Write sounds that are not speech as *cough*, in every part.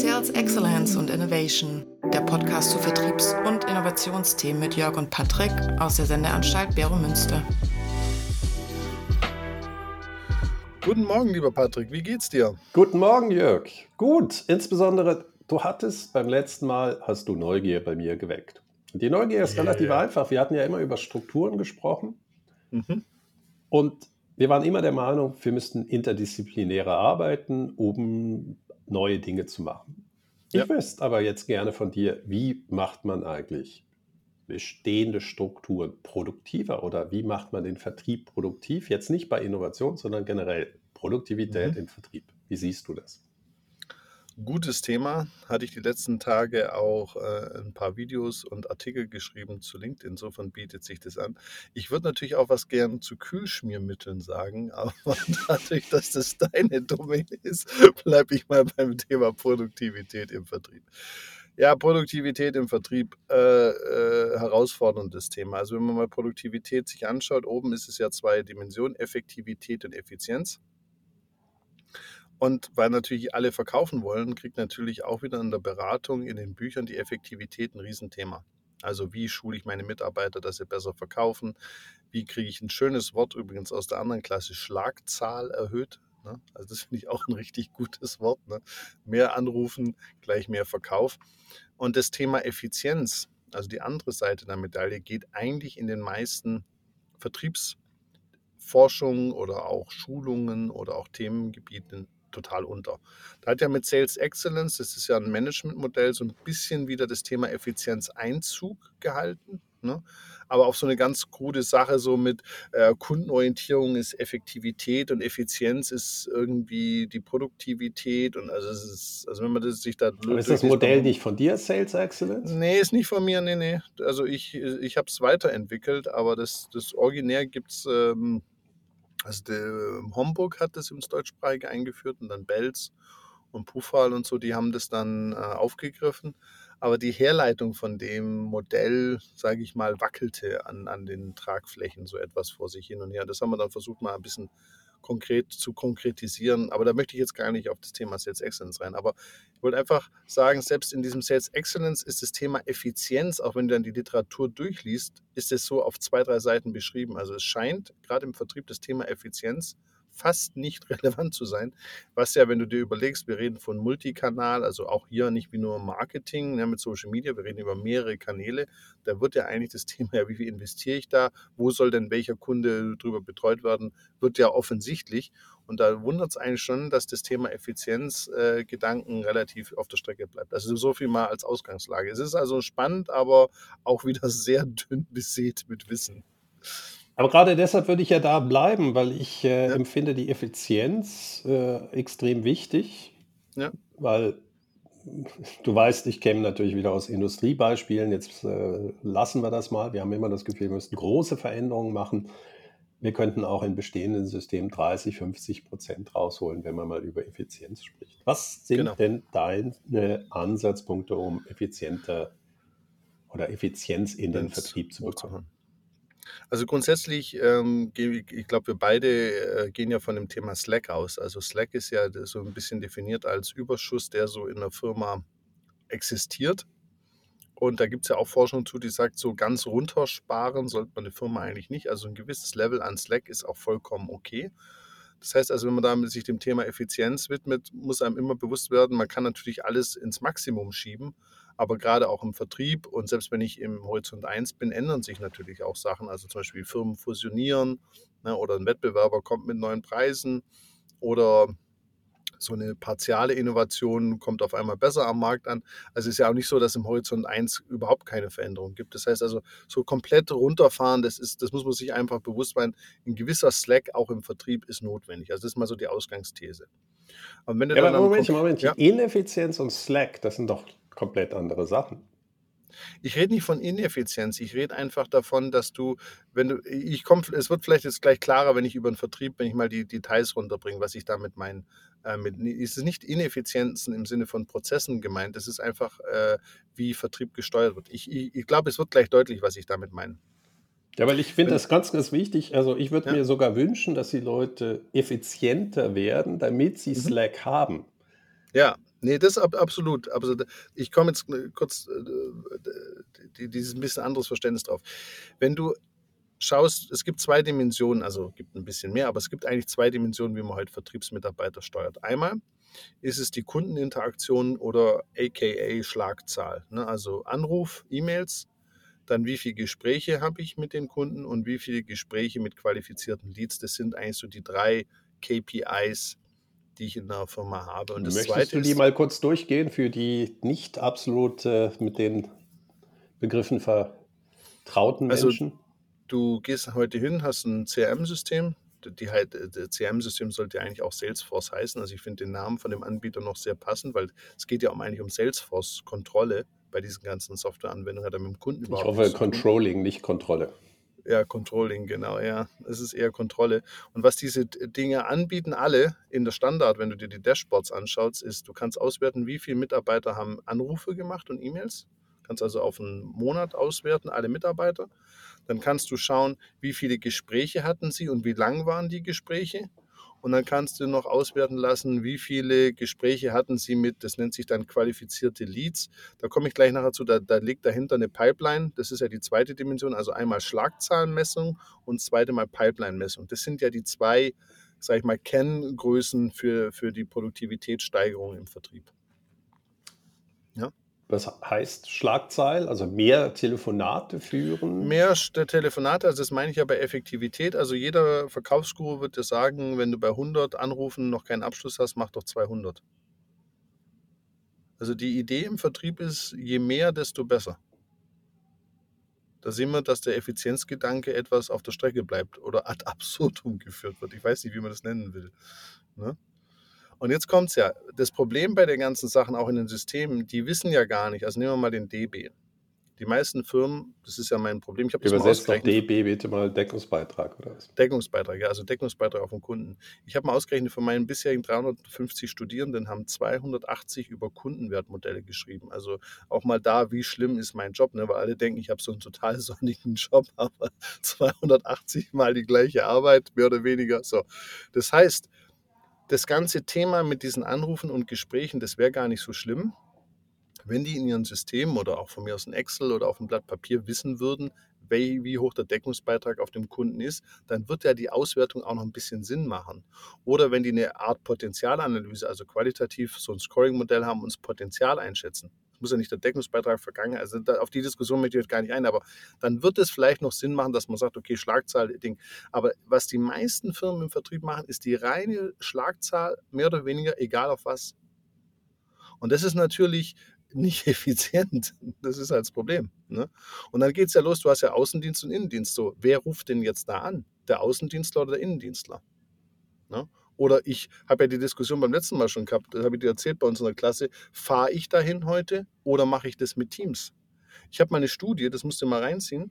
Sales Excellence und Innovation, der Podcast zu Vertriebs- und Innovationsthemen mit Jörg und Patrick aus der Sendeanstalt Bero Münster. Guten Morgen, lieber Patrick, wie geht's dir? Guten Morgen, Jörg. Gut, insbesondere du hattest beim letzten Mal, hast du Neugier bei mir geweckt. Die Neugier ist Ja, relativ ja. einfach. Wir hatten ja immer über Strukturen gesprochen Mhm. und wir waren immer der Meinung, wir müssten interdisziplinärer arbeiten, um neue Dinge zu machen. Ich Ja. wüsste aber jetzt gerne von dir, wie macht man eigentlich bestehende Strukturen produktiver oder wie macht man den Vertrieb produktiv? Jetzt nicht bei Innovation, sondern generell Produktivität Mhm. im Vertrieb. Wie siehst du das? Gutes Thema. Hatte ich die letzten Tage auch äh, ein paar Videos und Artikel geschrieben zu LinkedIn. Insofern bietet sich das an. Ich würde natürlich auch was gern zu Kühlschmiermitteln sagen, *laughs* aber dadurch, dass das deine Domain ist, bleibe ich mal beim Thema Produktivität im Vertrieb. Ja, Produktivität im Vertrieb, äh, äh, herausforderndes Thema. Also wenn man mal Produktivität sich anschaut, oben ist es ja zwei Dimensionen, Effektivität und Effizienz. Und weil natürlich alle verkaufen wollen, kriegt natürlich auch wieder in der Beratung, in den Büchern die Effektivität ein Riesenthema. Also wie schule ich meine Mitarbeiter, dass sie besser verkaufen? Wie kriege ich ein schönes Wort übrigens aus der anderen Klasse, Schlagzahl erhöht? Ne? Also das finde ich auch ein richtig gutes Wort. Ne? Mehr anrufen, gleich mehr Verkauf. Und das Thema Effizienz, also die andere Seite der Medaille, geht eigentlich in den meisten Vertriebsforschungen oder auch Schulungen oder auch Themengebieten total unter. Da hat ja mit Sales Excellence, das ist ja ein Managementmodell, so ein bisschen wieder das Thema Effizienz Einzug gehalten. Ne? Aber auch so eine ganz krude Sache, so mit äh, Kundenorientierung ist Effektivität und Effizienz ist irgendwie die Produktivität. Und also, es ist, also wenn man das sich da. Aber ist das Modell nicht von dir, Sales Excellence? Nee, ist nicht von mir, nee, nee. Also ich, ich habe es weiterentwickelt, aber das, das Originär gibt es. Ähm, also der Homburg hat das ins Deutschsprachige eingeführt und dann Belz und Pufal und so, die haben das dann äh, aufgegriffen. Aber die Herleitung von dem Modell, sage ich mal, wackelte an, an den Tragflächen so etwas vor sich hin und her. Das haben wir dann versucht, mal ein bisschen konkret zu konkretisieren. Aber da möchte ich jetzt gar nicht auf das Thema Sales Excellence rein. Aber ich wollte einfach sagen, selbst in diesem Sales Excellence ist das Thema Effizienz, auch wenn du dann die Literatur durchliest, ist es so auf zwei, drei Seiten beschrieben. Also es scheint gerade im Vertrieb das Thema Effizienz fast nicht *laughs* relevant zu sein. Was ja, wenn du dir überlegst, wir reden von Multikanal, also auch hier nicht wie nur Marketing ne, mit Social Media, wir reden über mehrere Kanäle. Da wird ja eigentlich das *laughs* Thema, ja, wie viel investiere ich da, wo soll denn welcher Kunde drüber betreut werden, wird ja offensichtlich. Und da wundert es eigentlich schon, dass das Thema Effizienzgedanken äh, relativ auf der Strecke bleibt. Also so viel mal als Ausgangslage. Es ist also spannend, aber auch wieder *laughs* sehr dünn besät mit Wissen. Aber gerade deshalb würde ich ja da bleiben, weil ich äh, ja. empfinde die Effizienz äh, extrem wichtig. Ja. Weil du weißt, ich käme natürlich wieder aus Industriebeispielen. Jetzt äh, lassen wir das mal. Wir haben immer das Gefühl, wir müssen große Veränderungen machen. Wir könnten auch in bestehenden Systemen 30, 50 Prozent rausholen, wenn man mal über Effizienz spricht. Was sind Genau. denn deine Ansatzpunkte, um effizienter oder Effizienz in den Vertrieb zu bekommen? Also grundsätzlich, ähm, ich glaube, wir beide äh, gehen ja von dem Thema Slack aus. Also Slack ist ja so ein bisschen definiert als Überschuss, der so in der Firma existiert. Und da gibt es ja auch Forschung zu, die sagt, so ganz runtersparen sollte man eine Firma eigentlich nicht. Also ein gewisses Level an Slack ist auch vollkommen okay. Das heißt also, wenn man damit sich dem Thema Effizienz widmet, muss einem immer bewusst werden, man kann natürlich alles ins Maximum schieben, aber gerade auch im Vertrieb und selbst wenn ich im Horizont 1 bin, ändern sich natürlich auch Sachen. Also zum Beispiel Firmen fusionieren ne, oder ein Wettbewerber kommt mit neuen Preisen oder so eine partiale Innovation kommt auf einmal besser am Markt an. Also es ist ja auch nicht so, dass im Horizont 1 überhaupt keine Veränderung gibt. Das heißt also, so komplett runterfahren, das, ist, das muss man sich einfach bewusst sein. Ein gewisser Slack auch im Vertrieb ist notwendig. Also das ist mal so die Ausgangsthese. Und wenn du Ja, dann aber Moment, Moment. Ja. Ineffizienz und Slack, das sind doch komplett andere Sachen. Ich rede nicht von Ineffizienz, ich rede einfach davon, dass du, wenn du, ich komme, es wird vielleicht jetzt gleich klarer, wenn ich über den Vertrieb, wenn ich mal die Details runterbringe, was ich damit meine. Äh, mit, es ist nicht Ineffizienzen im Sinne von Prozessen gemeint, es ist einfach, äh, wie Vertrieb gesteuert wird. Ich, ich, ich glaube, es wird gleich deutlich, was ich damit meine. Ja, weil ich finde das ganz, ganz wichtig. Also ich würde Ja. mir sogar wünschen, dass die Leute effizienter werden, damit sie Mhm. Slack haben. Ja, nee, das ab, absolut. Also ich komme jetzt äh, kurz äh, dieses ein bisschen anderes Verständnis drauf. Wenn du schaust, es gibt zwei Dimensionen, also gibt ein bisschen mehr, aber es gibt eigentlich zwei Dimensionen, wie man heute Vertriebsmitarbeiter steuert. Einmal ist es die Kundeninteraktion oder aka Schlagzahl, ne? also Anruf, E-Mails, dann wie viele Gespräche habe ich mit den Kunden und wie viele Gespräche mit qualifizierten Leads. Das sind eigentlich so die drei KPIs, die ich in der Firma habe. Und das Möchtest zweite du die ist, mal kurz durchgehen für die nicht absolut äh, mit den Begriffen vertrauten also, Menschen? Du gehst heute hin, hast ein CRM-System. Die halt, das CRM-System sollte eigentlich auch Salesforce heißen. Also ich finde den Namen von dem Anbieter noch sehr passend, weil es geht ja um eigentlich um Salesforce-Kontrolle bei diesen ganzen Softwareanwendungen. Hat er mit dem Kunden überhaupt Ich hoffe Controlling, nicht Kontrolle. Ja, Controlling, genau, ja. Es ist eher Kontrolle. Und was diese Dinge anbieten, alle in der Standard, wenn du dir die Dashboards anschaust, ist, du kannst auswerten, wie viele Mitarbeiter haben Anrufe gemacht und E-Mails. Kannst also auf einen Monat auswerten, alle Mitarbeiter. Dann kannst du schauen, wie viele Gespräche hatten sie und wie lang waren die Gespräche. Und dann kannst du noch auswerten lassen, wie viele Gespräche hatten Sie mit, das nennt sich dann qualifizierte Leads. Da komme ich gleich nachher zu, da, da liegt dahinter eine Pipeline. Das ist ja die zweite Dimension, also einmal Schlagzahlenmessung und zweite Mal Pipeline-Messung. Das sind ja die zwei, sage ich mal, Kenngrößen für, für die Produktivitätssteigerung im Vertrieb. Was heißt Schlagzeil? Also mehr Telefonate führen? Mehr Telefonate, also das meine ich ja bei Effektivität. Also jeder Verkaufsguru wird dir sagen, wenn du bei 100 Anrufen noch keinen Abschluss hast, mach doch 200. Also die Idee im Vertrieb ist, je mehr, desto besser. Da sehen wir, dass der Effizienzgedanke etwas auf der Strecke bleibt oder ad absurdum geführt wird. Ich weiß nicht, wie man das nennen will. Ne? Und jetzt kommt es ja. Das Problem bei den ganzen Sachen, auch in den Systemen, die wissen ja gar nicht. Also nehmen wir mal den DB. Die meisten Firmen, das ist ja mein Problem. Ich habe Übersetzt doch DB bitte mal Deckungsbeitrag oder was? Deckungsbeitrag, ja, also Deckungsbeitrag auf den Kunden. Ich habe mal ausgerechnet, von meinen bisherigen 350 Studierenden haben 280 über Kundenwertmodelle geschrieben. Also auch mal da, wie schlimm ist mein Job, ne? weil alle denken, ich habe so einen total *laughs* sonnigen Job, aber 280 mal die gleiche Arbeit, mehr oder weniger. So, das heißt, das ganze Thema mit diesen Anrufen und Gesprächen, das wäre gar nicht so schlimm, wenn die in ihren Systemen oder auch von mir aus in Excel oder auf dem Blatt Papier wissen würden, wie, wie hoch der Deckungsbeitrag auf dem Kunden ist, dann wird ja die Auswertung auch noch ein bisschen Sinn machen. Oder wenn die eine Art Potenzialanalyse, also qualitativ so ein Scoring-Modell haben und das Potenzial einschätzen muss ja nicht der Deckungsbeitrag vergangen. Also da, auf die Diskussion möchte ich jetzt gar nicht ein, aber dann wird es vielleicht noch Sinn machen, dass man sagt, okay, Schlagzahl, Ding. Aber was die meisten Firmen im Vertrieb machen, ist die reine Schlagzahl, mehr oder weniger, egal auf was. Und das ist natürlich nicht *laughs* effizient. Das ist halt das Problem. Ne? Und dann geht es ja los, du hast ja Außendienst und Innendienst. So, wer ruft denn jetzt da an? Der Außendienstler oder der Innendienstler? Ne? Oder ich habe ja die Diskussion beim letzten Mal schon gehabt, das habe ich dir erzählt bei uns in der Klasse, fahre ich dahin heute oder mache ich das mit Teams? Ich habe mal eine Studie, das musst du mal reinziehen,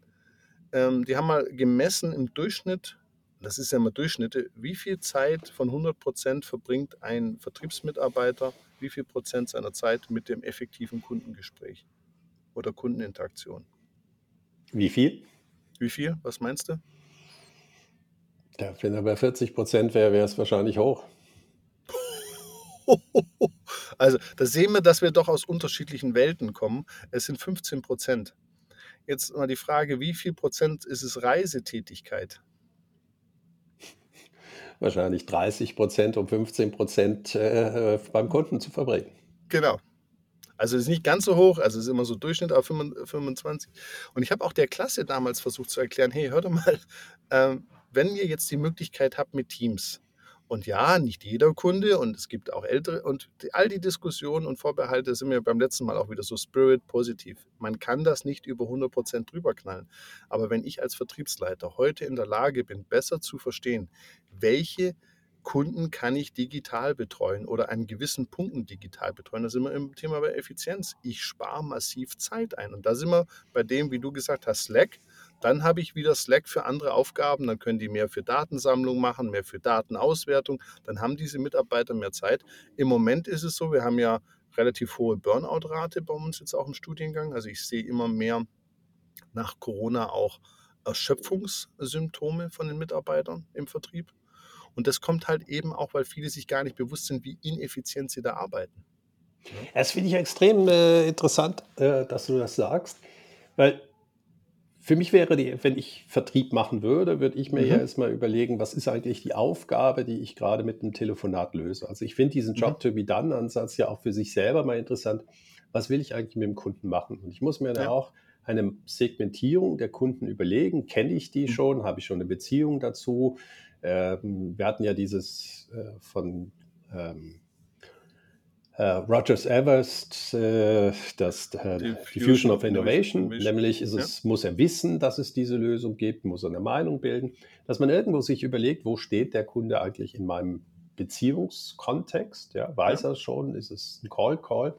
ähm, die haben mal gemessen im Durchschnitt, das ist ja immer Durchschnitte, wie viel Zeit von 100 Prozent verbringt ein Vertriebsmitarbeiter, wie viel Prozent seiner Zeit mit dem effektiven Kundengespräch oder Kundeninteraktion. Wie viel? Wie viel? Was meinst du? Ja, wenn er bei 40 Prozent wäre, wäre es wahrscheinlich hoch. *laughs* Also, da sehen wir, dass wir doch aus unterschiedlichen Welten kommen. Es sind 15 Prozent. Jetzt mal die Frage, wie viel Prozent ist es Reisetätigkeit? Wahrscheinlich 30 Prozent, um 15 Prozent äh, beim Kunden zu verbringen. Genau. Also es ist nicht ganz so hoch, also es ist immer so Durchschnitt auf 25. Und ich habe auch der Klasse damals versucht zu erklären, hey, hör doch mal, *laughs* ähm, wenn ihr jetzt die Möglichkeit habt mit Teams, und ja, nicht jeder Kunde und es gibt auch ältere und all die Diskussionen und Vorbehalte sind mir beim letzten Mal auch wieder so Spirit positiv. Man kann das nicht über 100 Prozent drüber knallen. Aber wenn ich als Vertriebsleiter heute in der Lage bin, besser zu verstehen, welche Kunden kann ich digital betreuen oder an gewissen Punkten digital betreuen. Da sind wir im Thema bei Effizienz. Ich spare massiv Zeit ein. Und da sind wir bei dem, wie du gesagt hast, Slack. Dann habe ich wieder Slack für andere Aufgaben. Dann können die mehr für Datensammlung machen, mehr für Datenauswertung. Dann haben diese Mitarbeiter mehr Zeit. Im Moment ist es so, wir haben ja relativ hohe Burnout-Rate bei uns jetzt auch im Studiengang. Also ich sehe immer mehr nach Corona auch Erschöpfungssymptome von den Mitarbeitern im Vertrieb. Und das kommt halt eben auch, weil viele sich gar nicht bewusst sind, wie ineffizient sie da arbeiten. Das finde ich extrem äh, interessant, äh, dass du das sagst, weil für mich wäre die, wenn ich Vertrieb machen würde, würde ich mir Mhm. ja erstmal überlegen, was ist eigentlich die Aufgabe, die ich gerade mit einem Telefonat löse. Also ich finde diesen Mhm. Job-to-be-done-Ansatz ja auch für sich selber mal interessant. Was will ich eigentlich mit dem Kunden machen? Und ich muss mir da Ja. auch eine Segmentierung der Kunden überlegen. Kenne ich die Mhm. schon? Habe ich schon eine Beziehung dazu? Ähm, wir hatten ja dieses äh, von ähm, äh, Rogers Everest, äh, das äh, Die Diffusion of Innovation, nämlich ist ja. es, muss er wissen, dass es diese Lösung gibt, muss er eine Meinung bilden, dass man irgendwo sich überlegt, wo steht der Kunde eigentlich in meinem Beziehungskontext, ja, weiß er es schon, ist es ein Call Call?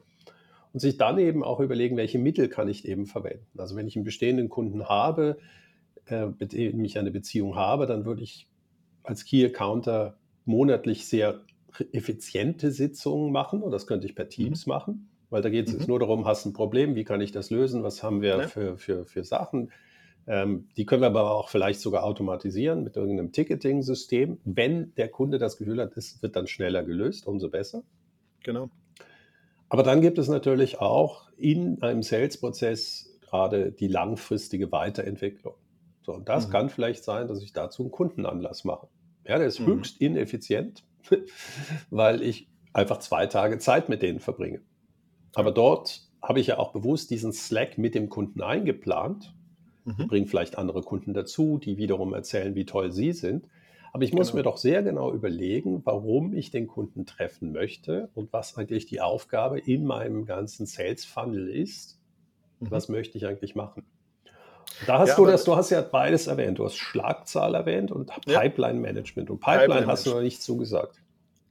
Und sich dann eben auch überlegen, welche Mittel kann ich eben verwenden. Also wenn ich einen bestehenden Kunden habe, äh, mit dem ich eine Beziehung habe, dann würde ich als Key Accounter monatlich sehr effiziente Sitzungen machen und das könnte ich per Teams machen, weil da geht es Mhm. jetzt nur darum, hast ein Problem, wie kann ich das lösen, was haben wir Ja. für, für, für Sachen. Ähm, die können wir aber auch vielleicht sogar automatisieren mit irgendeinem Ticketing-System. Wenn der Kunde das Gefühl hat, es wird dann schneller gelöst, umso besser. Genau. Aber dann gibt es natürlich auch in einem Sales-Prozess gerade die langfristige Weiterentwicklung. So, und das Mhm. kann vielleicht sein, dass ich dazu einen Kundenanlass mache. Ja, der ist Mhm. höchst ineffizient, *laughs* weil ich einfach zwei Tage Zeit mit denen verbringe. Aber dort habe ich ja auch bewusst diesen Slack mit dem Kunden eingeplant. Ich Mhm. bringe vielleicht andere Kunden dazu, die wiederum erzählen, wie toll sie sind. Aber ich muss Genau. mir doch sehr genau überlegen, warum ich den Kunden treffen möchte und was eigentlich die Aufgabe in meinem ganzen Sales Funnel ist. Mhm. Was möchte ich eigentlich machen? Da hast Ja, du das, du hast ja beides erwähnt. Du hast Schlagzahl erwähnt und Ja. Pipeline Management. Und Pipeline, Pipeline hast du noch nicht zugesagt.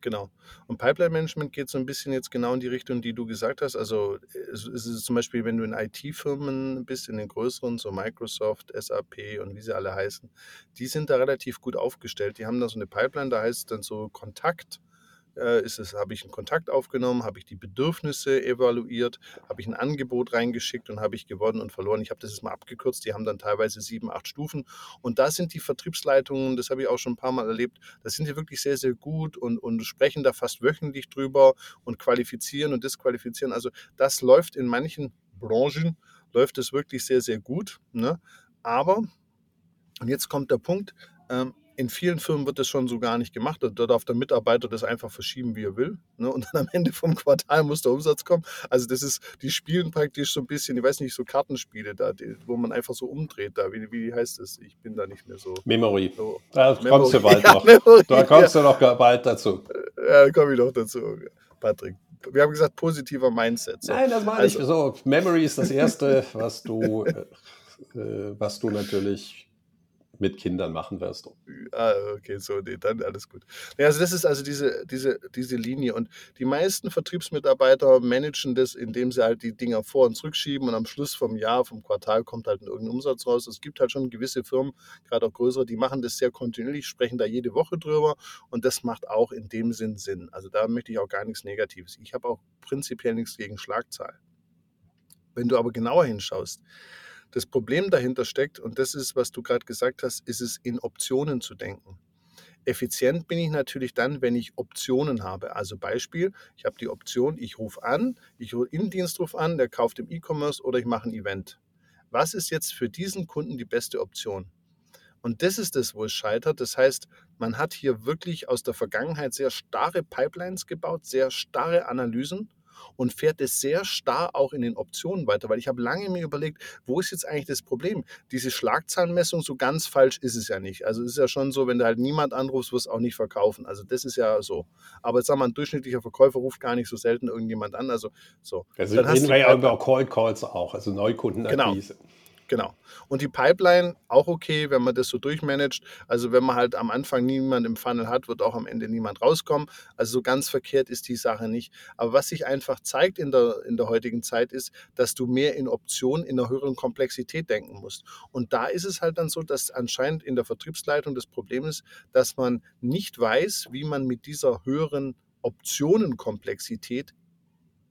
Genau. Und Pipeline Management geht so ein bisschen jetzt genau in die Richtung, die du gesagt hast. Also es ist zum Beispiel, wenn du in IT-Firmen bist, in den größeren, so Microsoft, SAP und wie sie alle heißen, die sind da relativ gut aufgestellt. Die haben da so eine Pipeline, da heißt es dann so Kontakt. Äh, ist es, habe ich einen Kontakt aufgenommen, habe ich die Bedürfnisse evaluiert, habe ich ein Angebot reingeschickt und habe ich gewonnen und verloren. Ich habe das jetzt mal abgekürzt, die haben dann teilweise sieben, acht Stufen. Und da sind die Vertriebsleitungen, das habe ich auch schon ein paar Mal erlebt, da sind die wirklich sehr, sehr gut und, und sprechen da fast wöchentlich drüber und qualifizieren und disqualifizieren. Also das läuft in manchen Branchen, läuft es wirklich sehr, sehr gut. Ne? Aber, und jetzt kommt der Punkt, ähm, in vielen Firmen wird das schon so gar nicht gemacht. Da darf der Mitarbeiter das einfach verschieben, wie er will. Ne? Und dann am Ende vom Quartal muss der Umsatz kommen. Also das ist, die spielen praktisch so ein bisschen, ich weiß nicht, so Kartenspiele da, die, wo man einfach so umdreht da. Wie, wie heißt das? Ich bin da nicht mehr so. Memory. so Da kommst du bald *laughs* Ja, noch. Memory, Da kommst du noch bald dazu. Ja, da komme ich noch dazu, Patrick. Wir haben gesagt, positiver Mindset. So. Nein, das meine Also- ich. So, Memory ist das Erste, was du, äh, äh, was du natürlich mit Kindern machen wirst. Ah, okay, so, nee, dann alles gut. Ja, also das ist also diese, diese, diese Linie. Und die meisten Vertriebsmitarbeiter managen das, indem sie halt die Dinger vor- und zurückschieben und am Schluss vom Jahr, vom Quartal kommt halt irgendein Umsatz raus. Es gibt halt schon gewisse Firmen, gerade auch größere, die machen das sehr kontinuierlich, sprechen da jede Woche drüber und das macht auch in dem Sinn Sinn. Also da möchte ich auch gar nichts Negatives. Ich habe auch prinzipiell nichts gegen Schlagzahlen. Wenn du aber genauer hinschaust, das Problem dahinter steckt, und das ist, was du gerade gesagt hast, ist es in Optionen zu denken. Effizient bin ich natürlich dann, wenn ich Optionen habe. Also Beispiel, ich habe die Option, ich rufe an, ich rufe Innendienst ruf an, der kauft im E-Commerce oder ich mache ein Event. Was ist jetzt für diesen Kunden die beste Option? Und das ist es, wo es scheitert. Das heißt, man hat hier wirklich aus der Vergangenheit sehr starre Pipelines gebaut, sehr starre Analysen und fährt es sehr starr auch in den Optionen weiter, weil ich habe lange mir überlegt, wo ist jetzt eigentlich das Problem? Diese Schlagzahlenmessung, so ganz falsch ist es ja nicht. Also es ist ja schon so, wenn du halt niemand anrufst, wirst du auch nicht verkaufen. Also das ist ja so. Aber jetzt sagen wir, ein durchschnittlicher Verkäufer ruft gar nicht so selten irgendjemand an. Also so. Also Dann reden wir ja über Cold Calls auch, also Neukundenakquise. Genau. Und die Pipeline auch okay, wenn man das so durchmanagt. Also wenn man halt am Anfang niemand im Funnel hat, wird auch am Ende niemand rauskommen. Also so ganz verkehrt ist die Sache nicht. Aber was sich einfach zeigt in der, in der heutigen Zeit ist, dass du mehr in Optionen in einer höheren Komplexität denken musst. Und da ist es halt dann so, dass anscheinend in der Vertriebsleitung das Problem ist, dass man nicht weiß, wie man mit dieser höheren Optionenkomplexität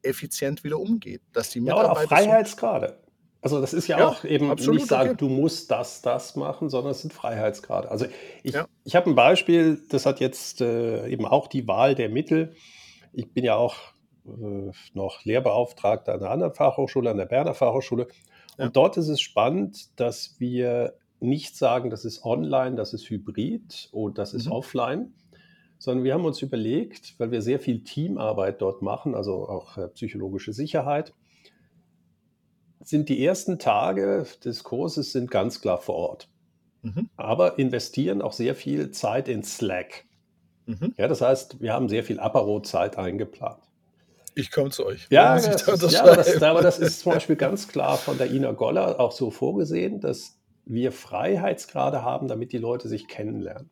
effizient wieder umgeht. Dass die Ja, oder auch Mitarbeiter Freiheitsgrade. Also das ist ja, Ja, auch eben absolut, nicht sagen, okay. du musst das, das machen, sondern es sind Freiheitsgrade. Also ich, Ja. ich habe ein Beispiel, das hat jetzt äh, eben auch die Wahl der Mittel. Ich bin ja auch äh, noch Lehrbeauftragter an einer anderen Fachhochschule, an der Berner Fachhochschule. Und Ja. dort ist es spannend, dass wir nicht sagen, das ist online, das ist hybrid oder das ist Mhm. offline, sondern wir haben uns überlegt, weil wir sehr viel Teamarbeit dort machen, also auch äh, psychologische Sicherheit, sind die ersten Tage des Kurses sind ganz klar vor Ort, Mhm. aber investieren auch sehr viel Zeit in Slack. Mhm. Ja, das heißt, wir haben sehr viel Apero-Zeit eingeplant. Ich komme zu euch. Ja, *laughs* das da ist, ja aber, das, aber das ist zum Beispiel ganz klar von der Ina Goller auch so vorgesehen, dass wir Freiheitsgrade haben, damit die Leute sich kennenlernen.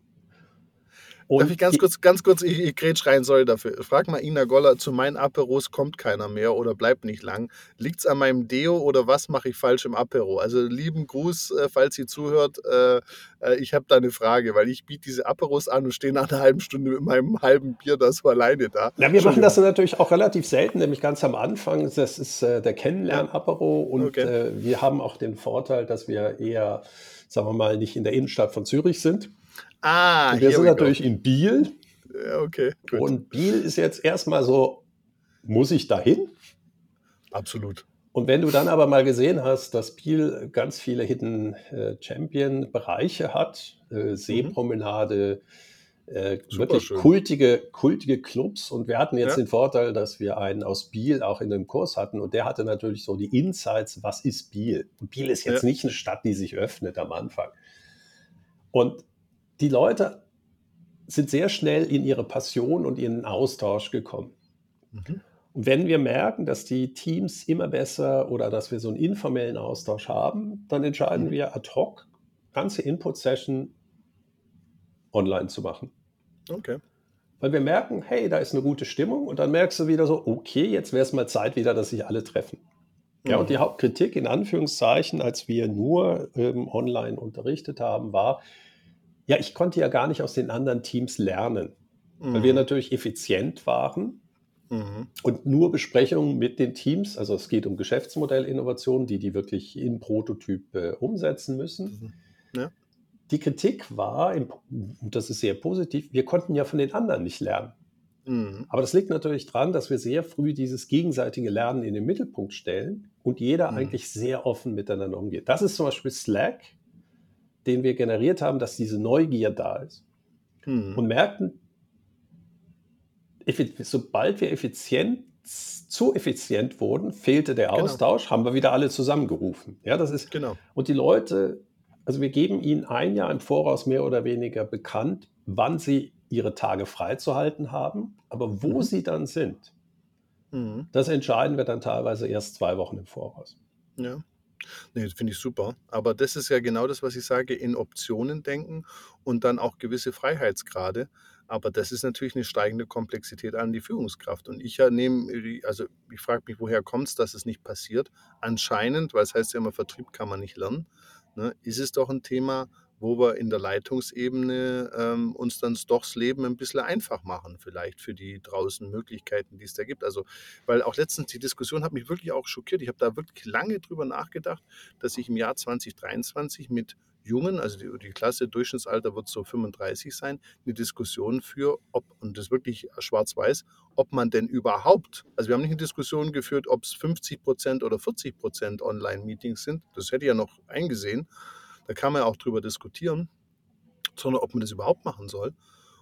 Darf ich ganz kurz, ganz kurz, ich, ich grätsch rein, sorry dafür. Frag mal Ina Goller, zu meinen Aperos kommt keiner mehr oder bleibt nicht lang. Liegt's an meinem Deo oder was mache ich falsch im Apero? Also lieben Gruß, äh, falls sie zuhört. Äh, äh, ich habe da eine Frage, weil ich biete diese Aperos an und stehe nach einer halben Stunde mit meinem halben Bier da so alleine da. Ja, wir machen das natürlich auch relativ selten, nämlich ganz am Anfang. Das ist äh, der Kennenlern-Apero und Okay. äh, wir haben auch den Vorteil, dass wir eher, sagen wir mal, nicht in der Innenstadt von Zürich sind. Ah, Und wir sind we go. natürlich in Biel Ja, okay, gut. und Biel ist jetzt erstmal so, muss ich dahin? Absolut. Und wenn du dann aber mal gesehen hast, dass Biel ganz viele Hidden äh, Champion Bereiche hat, äh, Seepromenade, äh, wirklich schön. kultige, kultige Clubs. Und wir hatten jetzt Ja. den Vorteil, dass wir einen aus Biel auch in dem Kurs hatten und der hatte natürlich so die Insights, was ist Biel? Und Biel ist jetzt Ja. nicht eine Stadt, die sich öffnet am Anfang. Und die Leute sind sehr schnell in ihre Passion und in den Austausch gekommen. Mhm. Und wenn wir merken, dass die Teams immer besser oder dass wir so einen informellen Austausch haben, dann entscheiden Mhm. wir ad hoc, ganze Input-Session online zu machen. Okay. Weil wir merken, hey, da ist eine gute Stimmung und dann merkst du wieder so, okay, jetzt wäre es mal Zeit wieder, dass sich alle treffen. Ja, Mhm. und die Hauptkritik in Anführungszeichen, als wir nur ähm, online unterrichtet haben, war, ja, ich konnte ja gar nicht aus den anderen Teams lernen, weil wir Mhm. natürlich effizient waren Mhm. und nur Besprechungen mit den Teams, also es geht um Geschäftsmodellinnovationen, die die wirklich im Prototyp äh, umsetzen müssen. Mhm. Ja. Die Kritik war, und das ist sehr positiv, wir konnten ja von den anderen nicht lernen. Mhm. Aber das liegt natürlich daran, dass wir sehr früh dieses gegenseitige Lernen in den Mittelpunkt stellen und jeder Mhm. eigentlich sehr offen miteinander umgeht. Das ist zum Beispiel Slack, den wir generiert haben, dass diese Neugier da ist Mhm. und merkten, sobald wir effizient, zu effizient wurden, fehlte der Genau. Austausch, haben wir wieder alle zusammengerufen. Ja, das ist, Genau. und die Leute, also wir geben ihnen ein Jahr im Voraus mehr oder weniger bekannt, wann sie ihre Tage freizuhalten haben, aber wo Mhm. sie dann sind, Mhm. das entscheiden wir dann teilweise erst zwei Wochen im Voraus. Ja. Nee, finde ich super. Aber das ist ja genau das, was ich sage, in Optionen denken und dann auch gewisse Freiheitsgrade. Aber das ist natürlich eine steigende Komplexität an die Führungskraft. Und ich ja nehme, also ich frage mich, woher kommt es, dass es nicht passiert? Anscheinend, weil es heißt ja immer, Vertrieb kann man nicht lernen, ne, ist es doch ein Thema, wo wir in der Leitungsebene ähm, uns dann doch das Leben ein bisschen einfach machen, vielleicht für die draußen Möglichkeiten, die es da gibt. Also, weil auch letztens die Diskussion hat mich wirklich auch schockiert. Ich habe da wirklich lange drüber nachgedacht, dass ich im Jahr 2023 mit Jungen, also die, die Klasse Durchschnittsalter wird so 35 sein, eine Diskussion für, ob, und das wirklich schwarz-weiß, ob man denn überhaupt, also wir haben nicht eine Diskussion geführt, ob es 50 Prozent oder 40 Prozent Online-Meetings sind, das hätte ich ja noch eingesehen, da kann man ja auch drüber diskutieren, sondern ob man das überhaupt machen soll.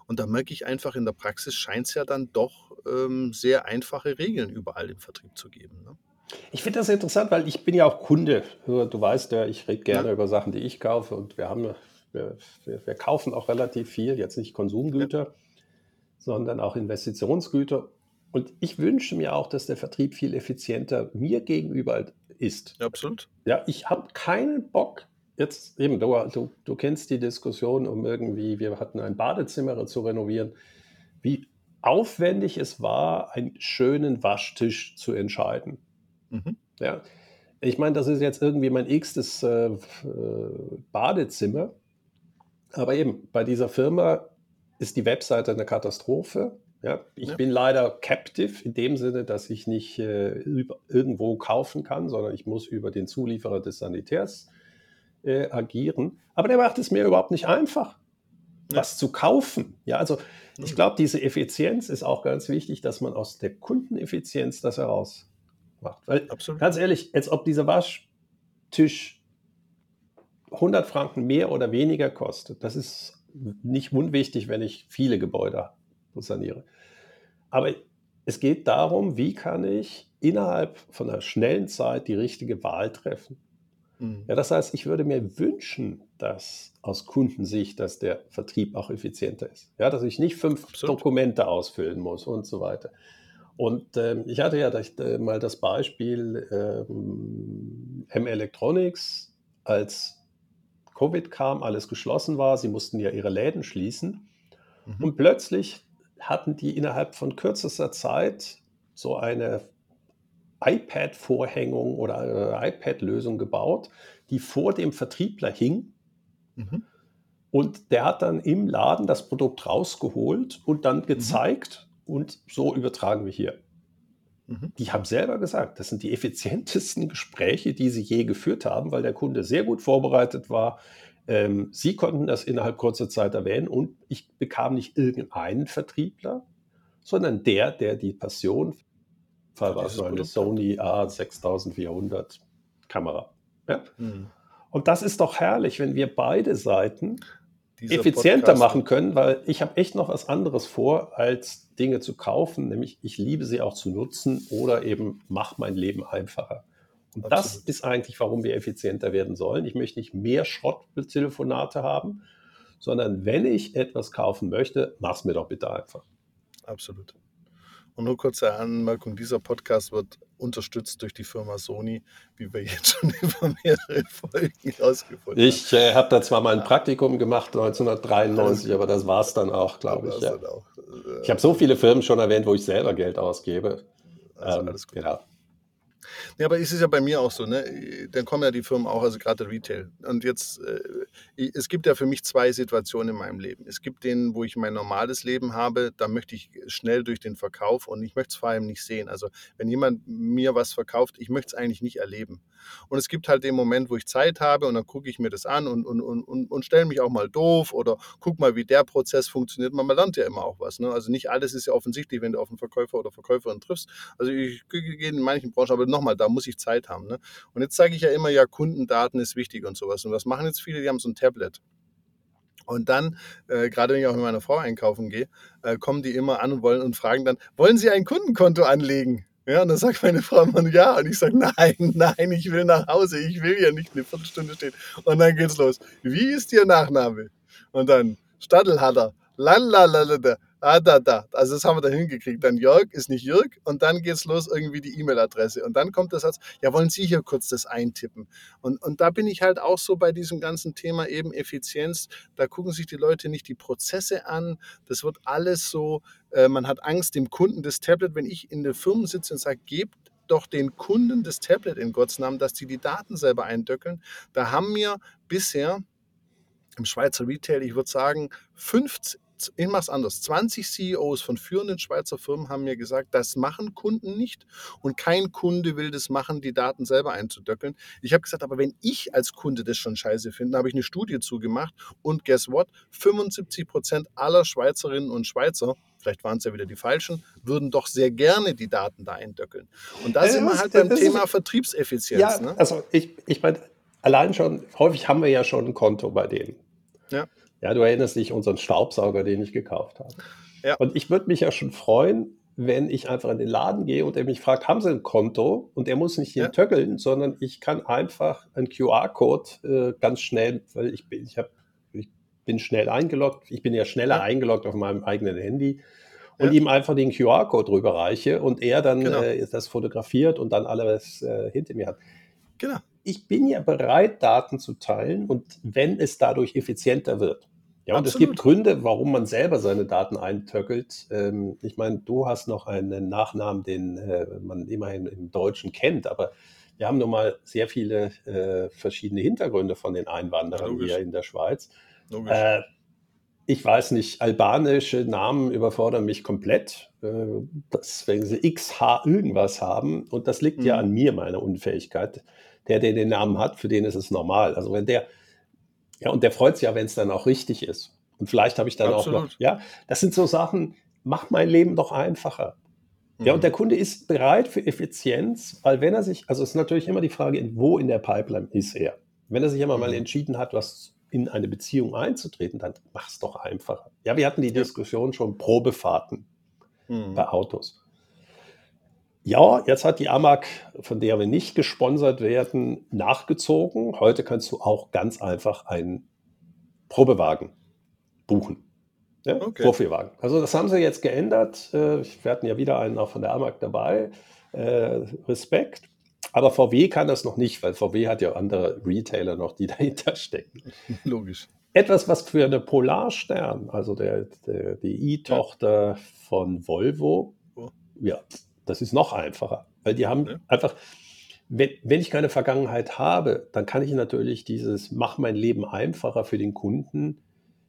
Und da merke ich einfach, in der Praxis scheint es ja dann doch ähm, sehr einfache Regeln überall im Vertrieb zu geben. Ne? Ich finde das interessant, weil ich bin ja auch Kunde. Du, du weißt ja, ich rede gerne Ja. über Sachen, die ich kaufe und wir haben, wir, wir, wir kaufen auch relativ viel, jetzt nicht Konsumgüter, sondern auch Investitionsgüter. Und ich wünsche mir auch, dass der Vertrieb viel effizienter mir gegenüber ist. Ja, absolut. Ja, ich habe keinen Bock. Jetzt eben, du, du, kennst die Diskussion um irgendwie, wir hatten ein Badezimmer zu renovieren, wie aufwendig es war, einen schönen Waschtisch zu entscheiden. Mhm. Ja, ich meine, das ist jetzt irgendwie mein x-tes äh, Badezimmer. Aber eben, bei dieser Firma ist die Webseite eine Katastrophe. Ja, ich Ja. bin leider captive in dem Sinne, dass ich nicht äh, über, irgendwo kaufen kann, sondern ich muss über den Zulieferer des Sanitärs äh, agieren. Aber der macht es mir überhaupt nicht einfach, Ja. was zu kaufen. Ja, also ich Mhm. glaube, diese Effizienz ist auch ganz wichtig, dass man aus der Kundeneffizienz das heraus macht. Weil Absolut. ganz ehrlich, als ob dieser Waschtisch 100 Franken mehr oder weniger kostet, das ist nicht unwichtig, wenn ich viele Gebäude saniere. Aber es geht darum, wie kann ich innerhalb von einer schnellen Zeit die richtige Wahl treffen. Mhm. Ja, das heißt, ich würde mir wünschen, dass aus Kundensicht, dass der Vertrieb auch effizienter ist. Ja, dass ich nicht fünf Absolut. Dokumente ausfüllen muss und so weiter. Und ähm, ich hatte ja das, äh, mal das Beispiel ähm, M Electronics, als Covid kam, alles geschlossen war, sie mussten ja ihre Läden schließen. Mhm. Und plötzlich hatten die innerhalb von kürzester Zeit so eine iPad-Vorhängung oder äh, iPad-Lösung gebaut, die vor dem Vertriebler hing. Mhm. Und der hat dann im Laden das Produkt rausgeholt und dann gezeigt und so übertragen wir hier. Mhm. Die haben selber gesagt, das sind die effizientesten Gespräche, die sie je geführt haben, weil der Kunde sehr gut vorbereitet war. Ähm, sie konnten das innerhalb kurzer Zeit erwähnen und ich bekam nicht irgendeinen Vertriebler, sondern der, der die Passion, Fall war dieses so eine Sony A6400 Kamera. Ja? Mhm. Und das ist doch herrlich, wenn wir beide Seiten Dieser effizienter Podcast- machen können, weil ich habe echt noch was anderes vor, als Dinge zu kaufen, nämlich ich liebe sie auch zu nutzen oder eben mach mein Leben einfacher. Und das Absolut. ist eigentlich, warum wir effizienter werden sollen. Ich möchte nicht mehr Schrotttelefonate haben, sondern wenn ich etwas kaufen möchte, mach's mir doch bitte einfach. Absolut. Und nur kurze Anmerkung, dieser Podcast wird unterstützt durch die Firma Sony, wie wir jetzt schon *laughs* über mehrere Folgen herausgefunden Ich äh, habe da zwar mal ein Praktikum gemacht, 1993, aber das war's dann auch, haben. glaube ich. Ja. auch, äh, Ich habe so viele Firmen schon erwähnt, wo ich selber Geld ausgebe. also Ähm, alles gut. genau. Ja, aber es ist ja bei mir auch so, ne? Dann kommen ja die Firmen auch, also gerade Retail. Und jetzt, äh, es gibt ja für mich zwei Situationen in meinem Leben. Es gibt den, wo ich mein normales Leben habe, da möchte ich schnell durch den Verkauf und ich möchte es vor allem nicht sehen. Also wenn jemand mir was verkauft, ich möchte es eigentlich nicht erleben. Und es gibt halt den Moment, wo ich Zeit habe und dann gucke ich mir das an und, und, und, und, und stelle mich auch mal doof oder guck mal, wie der Prozess funktioniert. Man lernt ja immer auch was. Ne? Also nicht alles ist ja offensichtlich, wenn du auf einen Verkäufer oder Verkäuferin triffst. Also ich gehe in manchen Branchen, aber nochmal, da muss ich Zeit haben. Ne? Und jetzt sage ich ja immer, ja, Kundendaten ist wichtig und sowas. Und was machen jetzt viele? Die haben so ein Tablet. Und dann, äh, gerade wenn ich auch mit meiner Frau einkaufen gehe, äh, kommen die immer an und wollen und fragen dann, wollen Sie ein Kundenkonto anlegen? Ja, und dann sagt meine Frau immer ja. Und ich sage, nein, *laughs* nein, ich will nach Hause, ich will ja nicht eine Viertelstunde stehen. Und dann geht's los. Wie ist Ihr Nachname? Und dann Stadelhatter, lalalala, ah, da, da. Also das haben wir dann hingekriegt. Dann Jörg ist nicht Jörg und dann geht's los irgendwie die E-Mail-Adresse. Und dann kommt der Satz, ja, wollen Sie hier kurz das eintippen? Und, und da bin ich halt auch so bei diesem ganzen Thema eben Effizienz. Da gucken sich die Leute nicht die Prozesse an. Das wird alles so, äh, man hat Angst, dem Kunden das Tablet, wenn ich in der Firma sitze und sage, gebt doch den Kunden das Tablet in Gottes Namen, dass die die Daten selber eindöckeln. Da haben mir bisher im Schweizer Retail, ich würde sagen, 50, ich mache es anders, 20 CEOs von führenden Schweizer Firmen haben mir gesagt, das machen Kunden nicht und kein Kunde will das machen, die Daten selber einzudöckeln. Ich habe gesagt, aber wenn ich als Kunde das schon scheiße finde, habe ich eine Studie zugemacht und guess what? 75 Prozent aller Schweizerinnen und Schweizer, vielleicht waren es ja wieder die falschen, würden doch sehr gerne die Daten da eindöckeln. Und da Ja, sind wir halt beim das ist- Thema Vertriebseffizienz. Ja, ne? also ich, ich meine, allein schon, häufig haben wir ja schon ein Konto bei denen. Ja. Ja, du erinnerst dich unseren Staubsauger, den ich gekauft habe. Ja. Und ich würde mich ja schon freuen, wenn ich einfach in den Laden gehe und er mich fragt, haben Sie ein Konto? Und er muss nicht hier Ja. töckeln, sondern ich kann einfach einen QR-Code äh, ganz schnell, weil ich bin, ich habe, ich bin schnell eingeloggt, ich bin ja schneller Ja. eingeloggt auf meinem eigenen Handy und Ja. ihm einfach den QR-Code rüberreiche und er dann Genau. äh, das fotografiert und dann alles äh, hinter mir hat Genau. Ich bin ja bereit, Daten zu teilen und wenn es dadurch effizienter wird. Ja, und es Absolut. gibt Gründe, warum man selber seine Daten eintöckelt. Ähm, ich meine, du hast noch einen Nachnamen, den äh, man immerhin im Deutschen kennt, aber wir haben nun mal sehr viele äh, verschiedene Hintergründe von den Einwanderern Logisch. hier in der Schweiz. Äh, ich weiß nicht, albanische Namen überfordern mich komplett, äh, dass, wenn sie XH irgendwas haben, und das liegt ja Mhm. an mir, meiner Unfähigkeit. Der, der den Namen hat, für den ist es normal. Also wenn der, ja, und der freut sich ja, wenn es dann auch richtig ist. Und vielleicht habe ich dann auch noch, Absolut. ja, das sind so Sachen, macht mein Leben doch einfacher. Ja, und Mhm. der Kunde ist bereit für Effizienz, weil wenn er sich, also es ist natürlich immer die Frage, wo in der Pipeline ist er? Wenn er sich immer mal Mhm. entschieden hat, was in eine Beziehung einzutreten, dann mach's doch einfacher. Ja, wir hatten die Ja. Diskussion schon Probefahrten Mhm. bei Autos. Ja, jetzt hat die AMAG, von der wir nicht gesponsert werden, nachgezogen. Heute kannst du auch ganz einfach einen Probewagen buchen. Ja, Okay. Profiwagen. Also das haben sie jetzt geändert. Äh, Wir hatten ja wieder einen auch von der AMAG dabei. Äh, Respekt. Aber VW kann das noch nicht, weil VW hat ja andere Retailer noch, die *laughs* dahinter stecken. *laughs* Logisch. Etwas, was für eine Polarstern, also der, der, die I-Tochter von Volvo, Oh. ja, das ist noch einfacher. Weil die haben Ja. einfach, wenn, wenn ich keine Vergangenheit habe, dann kann ich natürlich dieses Mach mein Leben einfacher für den Kunden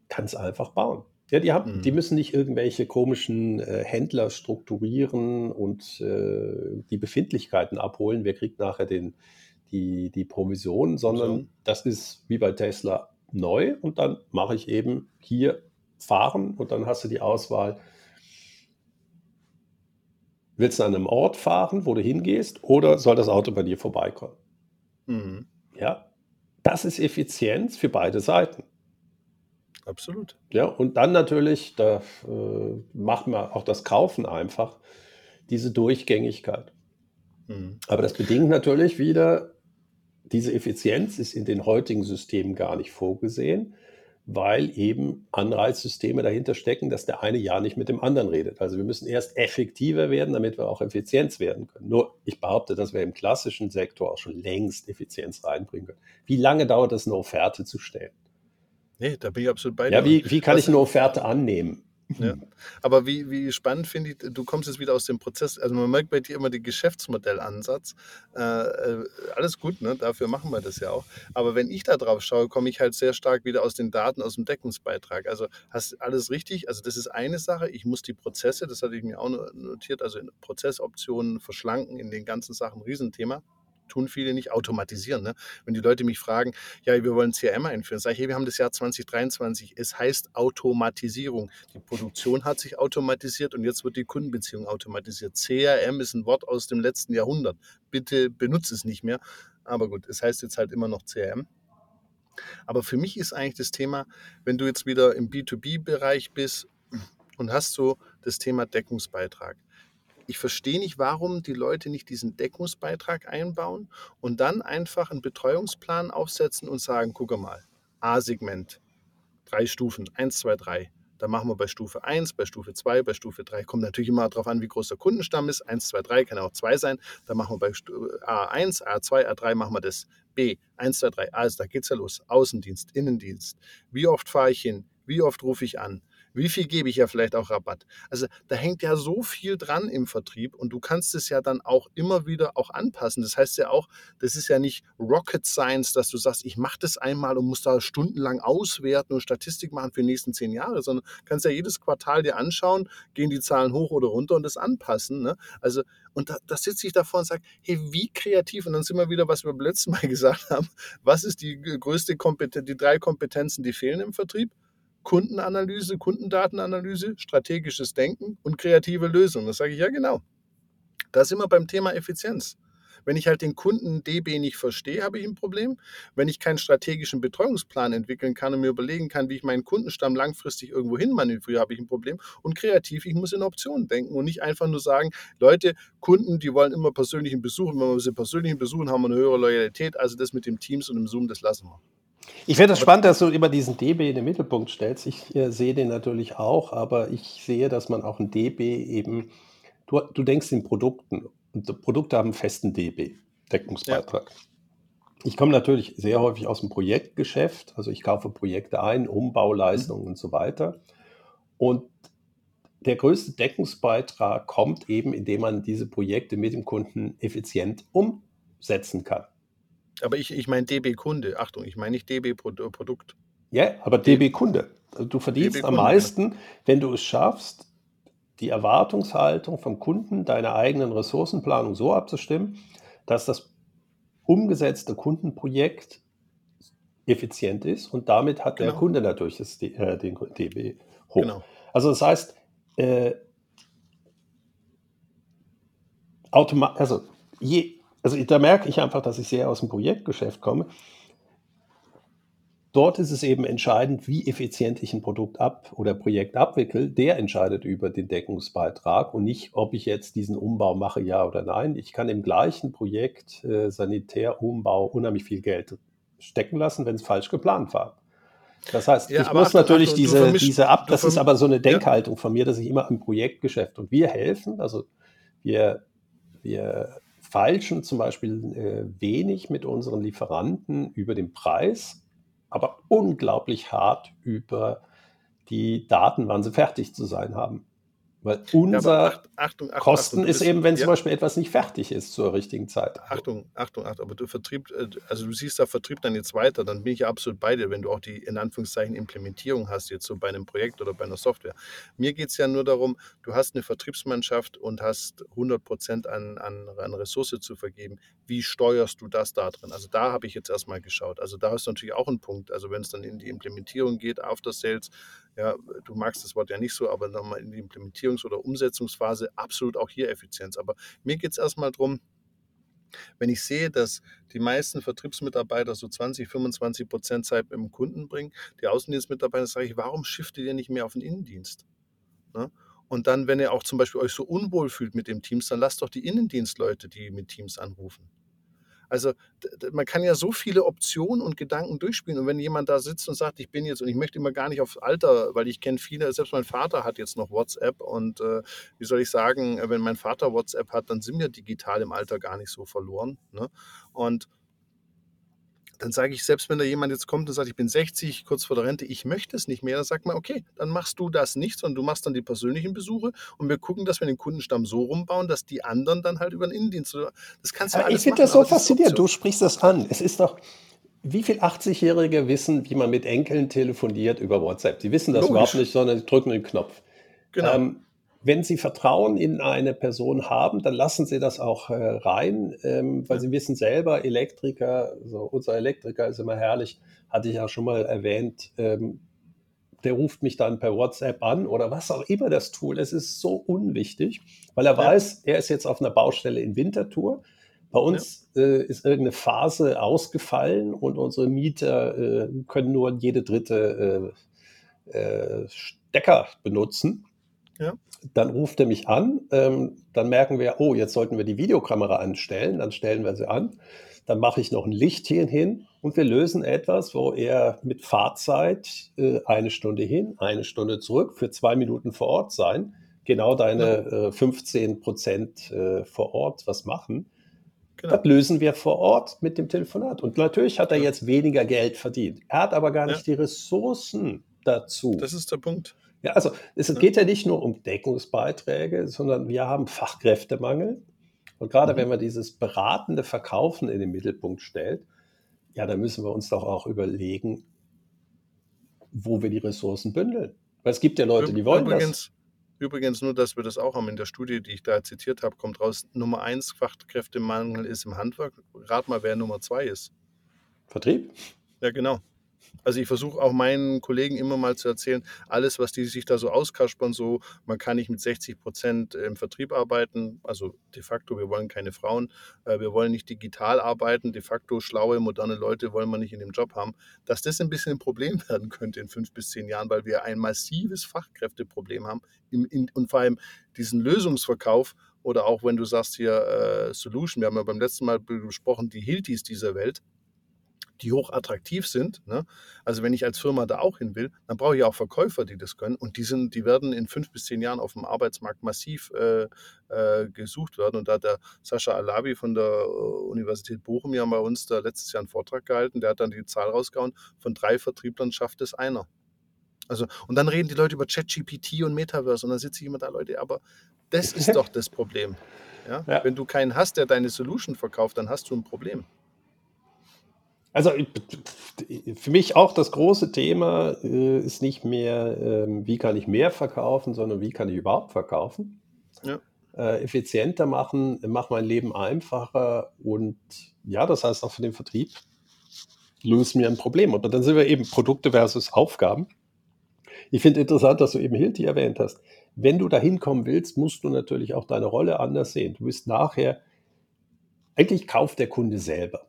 ganz einfach bauen. Ja, die, haben, Mhm. die müssen nicht irgendwelche komischen äh, Händler strukturieren und äh, die Befindlichkeiten abholen. Wer kriegt nachher den, die, die Provision, sondern Provision. das ist wie bei Tesla neu und dann mache ich eben hier fahren und dann hast du die Auswahl. Willst du an einem Ort fahren, wo du hingehst, oder soll das Auto bei dir vorbeikommen? Mhm. Ja, das ist Effizienz für beide Seiten. Absolut. Ja, und dann natürlich, da äh, macht man auch das Kaufen einfach, diese Durchgängigkeit. Mhm. Aber das bedingt natürlich wieder, diese Effizienz ist in den heutigen Systemen gar nicht vorgesehen, weil eben Anreizsysteme dahinter stecken, dass der eine ja nicht mit dem anderen redet. Also wir müssen erst effektiver werden, damit wir auch Effizienz werden können. Nur ich behaupte, dass wir im klassischen Sektor auch schon längst Effizienz reinbringen können. Wie lange dauert es, eine Offerte zu stellen? Nee, da bin ich absolut bei dir. Ja, wie, wie kann was- ich eine Offerte annehmen? Ja. Aber wie, wie spannend finde ich, du kommst jetzt wieder aus dem Prozess, also man merkt bei dir immer den Geschäftsmodellansatz. Äh, äh, alles gut, ne? dafür machen wir das ja auch. Aber wenn ich da drauf schaue, komme ich halt sehr stark wieder aus den Daten, aus dem Deckungsbeitrag. Also hast alles richtig, also das ist eine Sache. Ich muss die Prozesse, das hatte ich mir auch no- notiert, also Prozessoptionen verschlanken in den ganzen Sachen, Riesenthema. Tun viele nicht automatisieren. Ne? Wenn die Leute mich fragen, ja, wir wollen CRM einführen, sage ich, hey, wir haben das Jahr 2023. Es heißt Automatisierung. Die Produktion hat sich automatisiert und jetzt wird die Kundenbeziehung automatisiert. CRM ist ein Wort aus dem letzten Jahrhundert. Bitte benutze es nicht mehr. Aber gut, es heißt jetzt halt immer noch CRM. Aber für mich ist eigentlich das Thema, wenn du jetzt wieder im B2B-Bereich bist und hast so das Thema Deckungsbeitrag. Ich verstehe nicht, warum die Leute nicht diesen Deckungsbeitrag einbauen und dann einfach einen Betreuungsplan aufsetzen und sagen, guck mal, A-Segment, drei Stufen, 1, 2, 3. Da machen wir bei Stufe 1, bei Stufe 2, bei Stufe 3. Kommt natürlich immer darauf an, wie groß der Kundenstamm ist. 1, 2, 3 kann auch 2 sein. Da machen wir bei Stu- A1, A2, A3 machen wir das. B, 1, 2, 3. Also da geht's ja los. Außendienst, Innendienst. Wie oft fahre ich hin? Wie oft rufe ich an? Wie viel gebe ich ja vielleicht auch Rabatt? Also da hängt ja so viel dran im Vertrieb und du kannst es ja dann auch immer wieder auch anpassen. Das heißt ja auch, das ist ja nicht Rocket Science, dass du sagst, ich mache das einmal und muss da stundenlang auswerten und Statistik machen für die nächsten zehn Jahre, sondern kannst ja jedes Quartal dir anschauen, gehen die Zahlen hoch oder runter und das anpassen. Ne? Also, und da, da sitze ich davor und sage, hey, wie kreativ, und dann sind wir wieder, was wir beim letzten Mal *laughs* gesagt haben, was ist die größte Kompetenz, die drei Kompetenzen, die fehlen im Vertrieb? Kundenanalyse, Kundendatenanalyse, strategisches Denken und kreative Lösungen. Das sage ich ja genau. Da sind wir beim Thema Effizienz. Wenn ich halt den Kunden DB nicht verstehe, habe ich ein Problem. Wenn ich keinen strategischen Betreuungsplan entwickeln kann und mir überlegen kann, wie ich meinen Kundenstamm langfristig irgendwo hin manövriere, habe ich ein Problem. Und kreativ, ich muss in Optionen denken und nicht einfach nur sagen, Leute, Kunden, die wollen immer persönlichen Besuch. Und wenn wir sie persönlichen besuchen, haben wir eine höhere Loyalität. Also das mit dem Teams und dem Zoom, das lassen wir. Ich finde es spannend, dass du immer diesen DB in den Mittelpunkt stellst. Ich äh, sehe den natürlich auch, aber ich sehe, dass man auch ein DB eben, du, du denkst in Produkten und die Produkte haben einen festen DB, Deckungsbeitrag. Ich komme natürlich sehr häufig aus dem Projektgeschäft, also ich kaufe Projekte ein, Umbauleistungen und so weiter. Und der größte Deckungsbeitrag kommt eben, indem man diese Projekte mit dem Kunden effizient umsetzen kann. Aber ich, ich meine DB-Kunde. Achtung, ich meine nicht DB-Produkt. Ja, aber DB-Kunde. Also du verdienst DB am Kunde, meisten, wenn du es schaffst, die Erwartungshaltung vom Kunden deiner eigenen Ressourcenplanung so abzustimmen, dass das umgesetzte Kundenprojekt effizient ist und damit hat der Genau. Kunde natürlich das, äh, den DB hoch. Genau. Also das heißt, äh, also, je, also da merke ich einfach, dass ich sehr aus dem Projektgeschäft komme. Dort ist es eben entscheidend, wie effizient ich ein Produkt ab oder Projekt abwickle. Der entscheidet über den Deckungsbeitrag und nicht, ob ich jetzt diesen Umbau mache, ja oder nein. Ich kann im gleichen Projekt äh, Sanitärumbau unheimlich viel Geld stecken lassen, wenn es falsch geplant war. Das heißt, Ja, ich muss Achtung, natürlich Achtung, diese, vermischst- diese ab, das ist aber so eine Ja. Denkhaltung von mir, dass ich immer im Projektgeschäft und wir helfen, also wir, wir feilschen zum Beispiel äh, wenig mit unseren Lieferanten über den Preis, aber unglaublich hart über die Daten, wann sie fertig zu sein haben. Weil Ja, unser aber Acht- Achtung, Achtung, Kosten Achtung, du ist bist- eben, wenn zum ja. Beispiel etwas nicht fertig ist zur richtigen Zeit. Achtung, Achtung, Achtung, aber du Vertrieb, äh, also du siehst da Vertrieb dann jetzt weiter, dann bin ich ja absolut bei dir, wenn du auch die in Anführungszeichen Implementierung hast, jetzt so bei einem Projekt oder bei einer Software. Mir geht es ja nur darum, du hast eine Vertriebsmannschaft und hast 100 Prozent an, an, an Ressource zu vergeben. Wie steuerst du das da drin? Also da habe ich jetzt erstmal geschaut. Also da ist natürlich auch ein Punkt. Also wenn es dann in die Implementierung geht, After Sales, ja, du magst das Wort ja nicht so, aber nochmal in die Implementierungs- oder Umsetzungsphase absolut auch hier Effizienz. Aber mir geht es erstmal darum, wenn ich sehe, dass die meisten Vertriebsmitarbeiter so 20, 25 Prozent Zeit dem Kunden bringen, die Außendienstmitarbeiter, sage ich, warum shiftet ihr nicht mehr auf den Innendienst? Ne? Und dann, wenn ihr auch zum Beispiel euch so unwohl fühlt mit dem Teams, dann lasst doch die Innendienstleute, die mit Teams anrufen. Also man kann ja so viele Optionen und Gedanken durchspielen. Und wenn jemand da sitzt und sagt, ich bin jetzt und ich möchte immer gar nicht aufs Alter, weil ich kenne viele, selbst mein Vater hat jetzt noch WhatsApp und äh, wie soll ich sagen, wenn mein Vater WhatsApp hat, dann sind wir digital im Alter gar nicht so verloren. Ne? Und dann sage ich, selbst wenn da jemand jetzt kommt und sagt, ich bin 60, kurz vor der Rente, ich möchte es nicht mehr, dann sagt man, okay, dann machst du das nicht, sondern du machst dann die persönlichen Besuche und wir gucken, dass wir den Kundenstamm so rumbauen, dass die anderen dann halt über den Innendienst, oder- das kannst du ja Aber ich alles finde das so faszinierend. Du sprichst das an. Es ist doch, wie viele 80-Jährige wissen, wie man mit Enkeln telefoniert über WhatsApp? Die wissen das Logisch. überhaupt nicht, sondern drücken den Knopf. Genau. Ähm, wenn Sie Vertrauen in eine Person haben, dann lassen Sie das auch äh, rein, ähm, weil Ja. Sie wissen selber, Elektriker, so unser Elektriker ist immer herrlich, hatte ich ja schon mal erwähnt, ähm, der ruft mich dann per WhatsApp an oder was auch immer das Tool. Es ist so unwichtig, weil er Ja. weiß, er ist jetzt auf einer Baustelle in Winterthur. Bei uns äh, ist irgendeine Phase ausgefallen und unsere Mieter äh, können nur jede dritte äh, äh, Stecker benutzen. Ja. Dann ruft er mich an, ähm, dann merken wir, oh, jetzt sollten wir die Videokamera anstellen, dann stellen wir sie an, dann mache ich noch ein Licht hier hin und wir lösen etwas, wo er mit Fahrzeit äh, eine Stunde hin, eine Stunde zurück, für zwei Minuten vor Ort sein, genau deine äh, 15 Prozent äh, vor Ort was machen. genau. Das lösen wir vor Ort mit dem Telefonat. Und natürlich hat er Ja. jetzt weniger Geld verdient. Er hat aber gar Ja. nicht die Ressourcen dazu. Das ist der Punkt. Ja, also es geht ja nicht nur um Deckungsbeiträge, sondern wir haben Fachkräftemangel. Und gerade Mhm. wenn man dieses beratende Verkaufen in den Mittelpunkt stellt, ja, dann müssen wir uns doch auch überlegen, wo wir die Ressourcen bündeln. Weil es gibt ja Leute, die wollen das. übrigens, übrigens, nur, dass wir das auch haben in der Studie, die ich da zitiert habe, kommt raus, Nummer eins Fachkräftemangel ist im Handwerk. Rat mal, wer Nummer zwei ist. Vertrieb? Ja, genau. Also ich versuche auch meinen Kollegen immer mal zu erzählen, alles, was die sich da so auskaspern, so, man kann nicht mit 60 Prozent im Vertrieb arbeiten, also de facto, wir wollen keine Frauen, äh, wir wollen nicht digital arbeiten, de facto schlaue, moderne Leute wollen wir nicht in dem Job haben, dass das ein bisschen ein Problem *laughs* werden könnte in fünf bis zehn Jahren, weil wir ein massives Fachkräfteproblem haben im, in, und vor allem diesen Lösungsverkauf oder auch wenn du sagst hier äh, Solution, wir haben ja beim letzten Mal besprochen, die Hiltis dieser Welt, die hoch attraktiv sind. Ne? Also wenn ich als Firma da auch hin will, dann brauche ich auch Verkäufer, die das können. Und die, sind, die werden in fünf bis zehn Jahren auf dem Arbeitsmarkt massiv äh, äh, gesucht werden. Und da hat der Sascha Alavi von der äh, Universität Bochum ja bei uns da letztes Jahr einen Vortrag gehalten. Der hat dann die Zahl rausgehauen, von drei Vertrieblern schafft es einer. Also, und dann reden die Leute über ChatGPT und Metaverse und dann sitze ich immer da, Leute, aber das ist *laughs* doch das Problem. Ja? Ja. Wenn du keinen hast, der deine Solution verkauft, dann hast du ein Problem. Also für mich auch das große Thema äh, ist nicht mehr, ähm, wie kann ich mehr verkaufen, sondern wie kann ich überhaupt verkaufen. Ja. Äh, effizienter machen, mach mein Leben einfacher und ja, das heißt auch für den Vertrieb, löse mir ein Problem. Und dann sind wir eben Produkte versus Aufgaben. Ich finde interessant, dass du eben Hilti erwähnt hast. Wenn du da hinkommen willst, musst du natürlich auch deine Rolle anders sehen. Du bist nachher, eigentlich kauft der Kunde selber.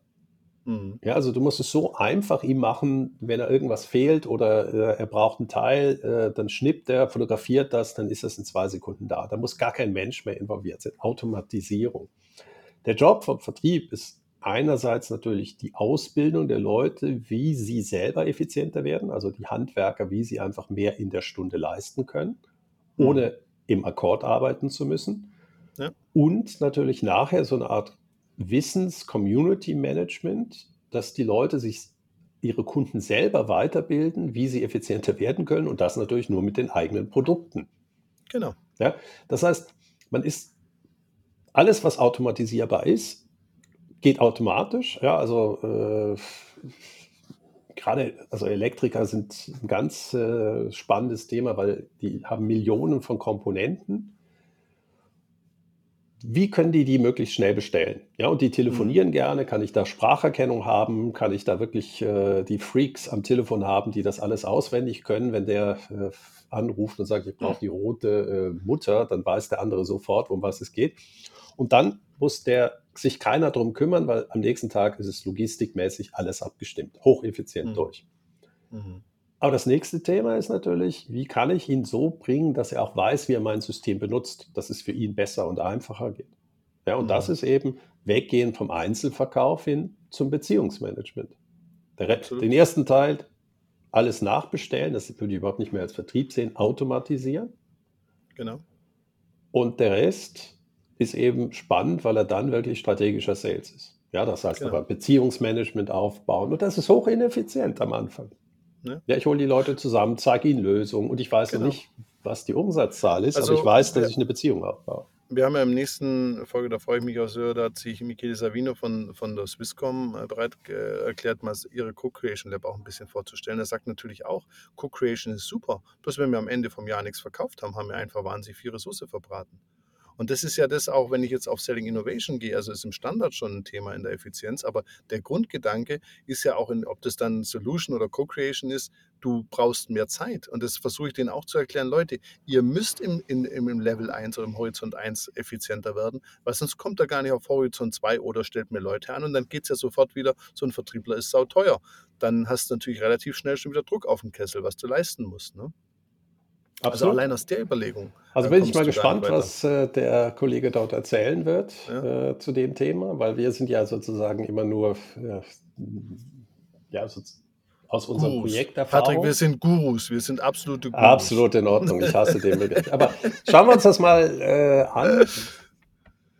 Mhm. Ja, also du musst es so einfach ihm machen, wenn er irgendwas fehlt oder äh, er braucht einen Teil, äh, dann schnippt er, fotografiert das, dann ist das in zwei Sekunden da. Da muss gar kein Mensch mehr involviert sein. Automatisierung. Der Job vom Vertrieb ist einerseits natürlich die Ausbildung der Leute, wie sie selber effizienter werden, also die Handwerker, wie sie einfach mehr in der Stunde leisten können, mhm. ohne im Akkord arbeiten zu müssen. Ja. Und natürlich nachher so eine Art Wissens-Community-Management, dass die Leute sich ihre Kunden selber weiterbilden, wie sie effizienter werden können und das natürlich nur mit den eigenen Produkten. Genau. Ja, das heißt, man ist alles, was automatisierbar ist, geht automatisch. Ja, also äh, gerade also Elektriker sind ein ganz äh, spannendes Thema, weil die haben Millionen von Komponenten wie können die die möglichst schnell bestellen? Ja, und die telefonieren mhm. gerne. Kann ich da Spracherkennung haben? Kann ich da wirklich äh, die Freaks am Telefon haben, die das alles auswendig können? Wenn der äh, anruft und sagt, ich brauche die rote äh, Mutter, dann weiß der andere sofort, um was es geht. Und dann muss der sich keiner drum kümmern, weil am nächsten Tag ist es logistikmäßig alles abgestimmt, hocheffizient mhm. durch. Mhm. Aber das nächste Thema ist natürlich, wie kann ich ihn so bringen, dass er auch weiß, wie er mein System benutzt, dass es für ihn besser und einfacher geht. Ja, und mhm. das ist eben weggehen vom Einzelverkauf hin zum Beziehungsmanagement. Der, den ersten Teil, alles nachbestellen, das würde ich überhaupt nicht mehr als Vertrieb sehen, automatisieren. Genau. Und der Rest ist eben spannend, weil er dann wirklich strategischer Sales ist. Ja, das heißt genau. aber Beziehungsmanagement aufbauen. Und das ist hoch ineffizient am Anfang. Ne? Ja, ich hole die Leute zusammen, zeige ihnen Lösungen und ich weiß genau. nicht, was die Umsatzzahl ist, also, aber ich weiß, dass ich eine Beziehung aufbaue. Wir haben ja im nächsten Folge, da freue ich mich auch sehr, da hat sich Michele Savino von, von der Swisscom äh, bereit erklärt, mal ihre Co-Creation Lab auch ein bisschen vorzustellen. Er sagt natürlich auch, Co-Creation ist super. Bloß wenn wir am Ende vom Jahr nichts verkauft haben, haben wir einfach wahnsinnig viel Ressource verbraten. Und das ist ja das auch, wenn ich jetzt auf Selling Innovation gehe, also ist im Standard schon ein Thema in der Effizienz, aber der Grundgedanke ist ja auch, in, ob das dann Solution oder Co-Creation ist, du brauchst mehr Zeit. Und das versuche ich denen auch zu erklären, Leute, ihr müsst im, in, im Level 1 oder im Horizont 1 effizienter werden, weil sonst kommt er gar nicht auf Horizont 2 oder stellt mir Leute an und dann geht es ja sofort wieder, so ein Vertriebler ist sauteuer. Dann hast du natürlich relativ schnell schon wieder Druck auf den Kessel, was du leisten musst. Ne? Also Absolut. Also allein aus der Überlegung. Also bin ich mal gespannt, was äh, der Kollege dort erzählen wird ja. äh, zu dem Thema, weil wir sind ja sozusagen immer nur äh, ja, so aus unserem Gurus. Projekt Erfahrung. Patrick, wir sind Gurus, wir sind absolute Gurus. Absolut in Ordnung, ich hasse den *laughs* Begriff. Aber schauen wir uns das mal äh, an,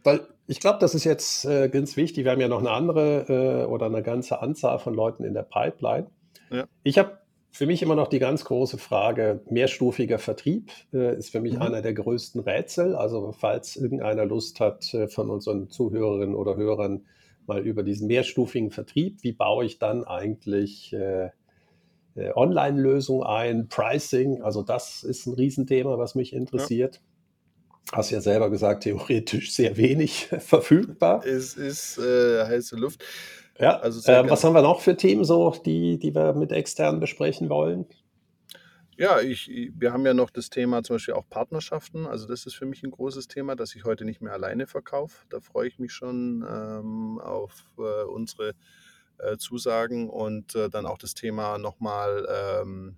weil ich glaube, das ist jetzt äh, ganz wichtig. Wir haben ja noch eine andere äh, oder eine ganze Anzahl von Leuten in der Pipeline. Ja. Ich habe für mich immer noch die ganz große Frage, mehrstufiger Vertrieb äh, ist für mich mhm. einer der größten Rätsel. Also falls irgendeiner Lust hat äh, von unseren Zuhörerinnen oder Hörern mal über diesen mehrstufigen Vertrieb, wie baue ich dann eigentlich äh, äh Online-Lösungen ein, Pricing, also das ist ein Riesenthema, was mich interessiert. Ja. Hast ja selber gesagt, theoretisch sehr wenig *laughs* verfügbar. Es ist äh, heiße Luft. Ja, also äh, was haben wir noch für Themen so, die, die wir mit externen besprechen wollen? Ja, ich, wir haben ja noch das Thema zum Beispiel auch Partnerschaften. Also das ist für mich ein großes Thema, dass ich heute nicht mehr alleine verkaufe. Da freue ich mich schon ähm, auf äh, unsere äh, Zusagen und äh, dann auch das Thema nochmal ähm,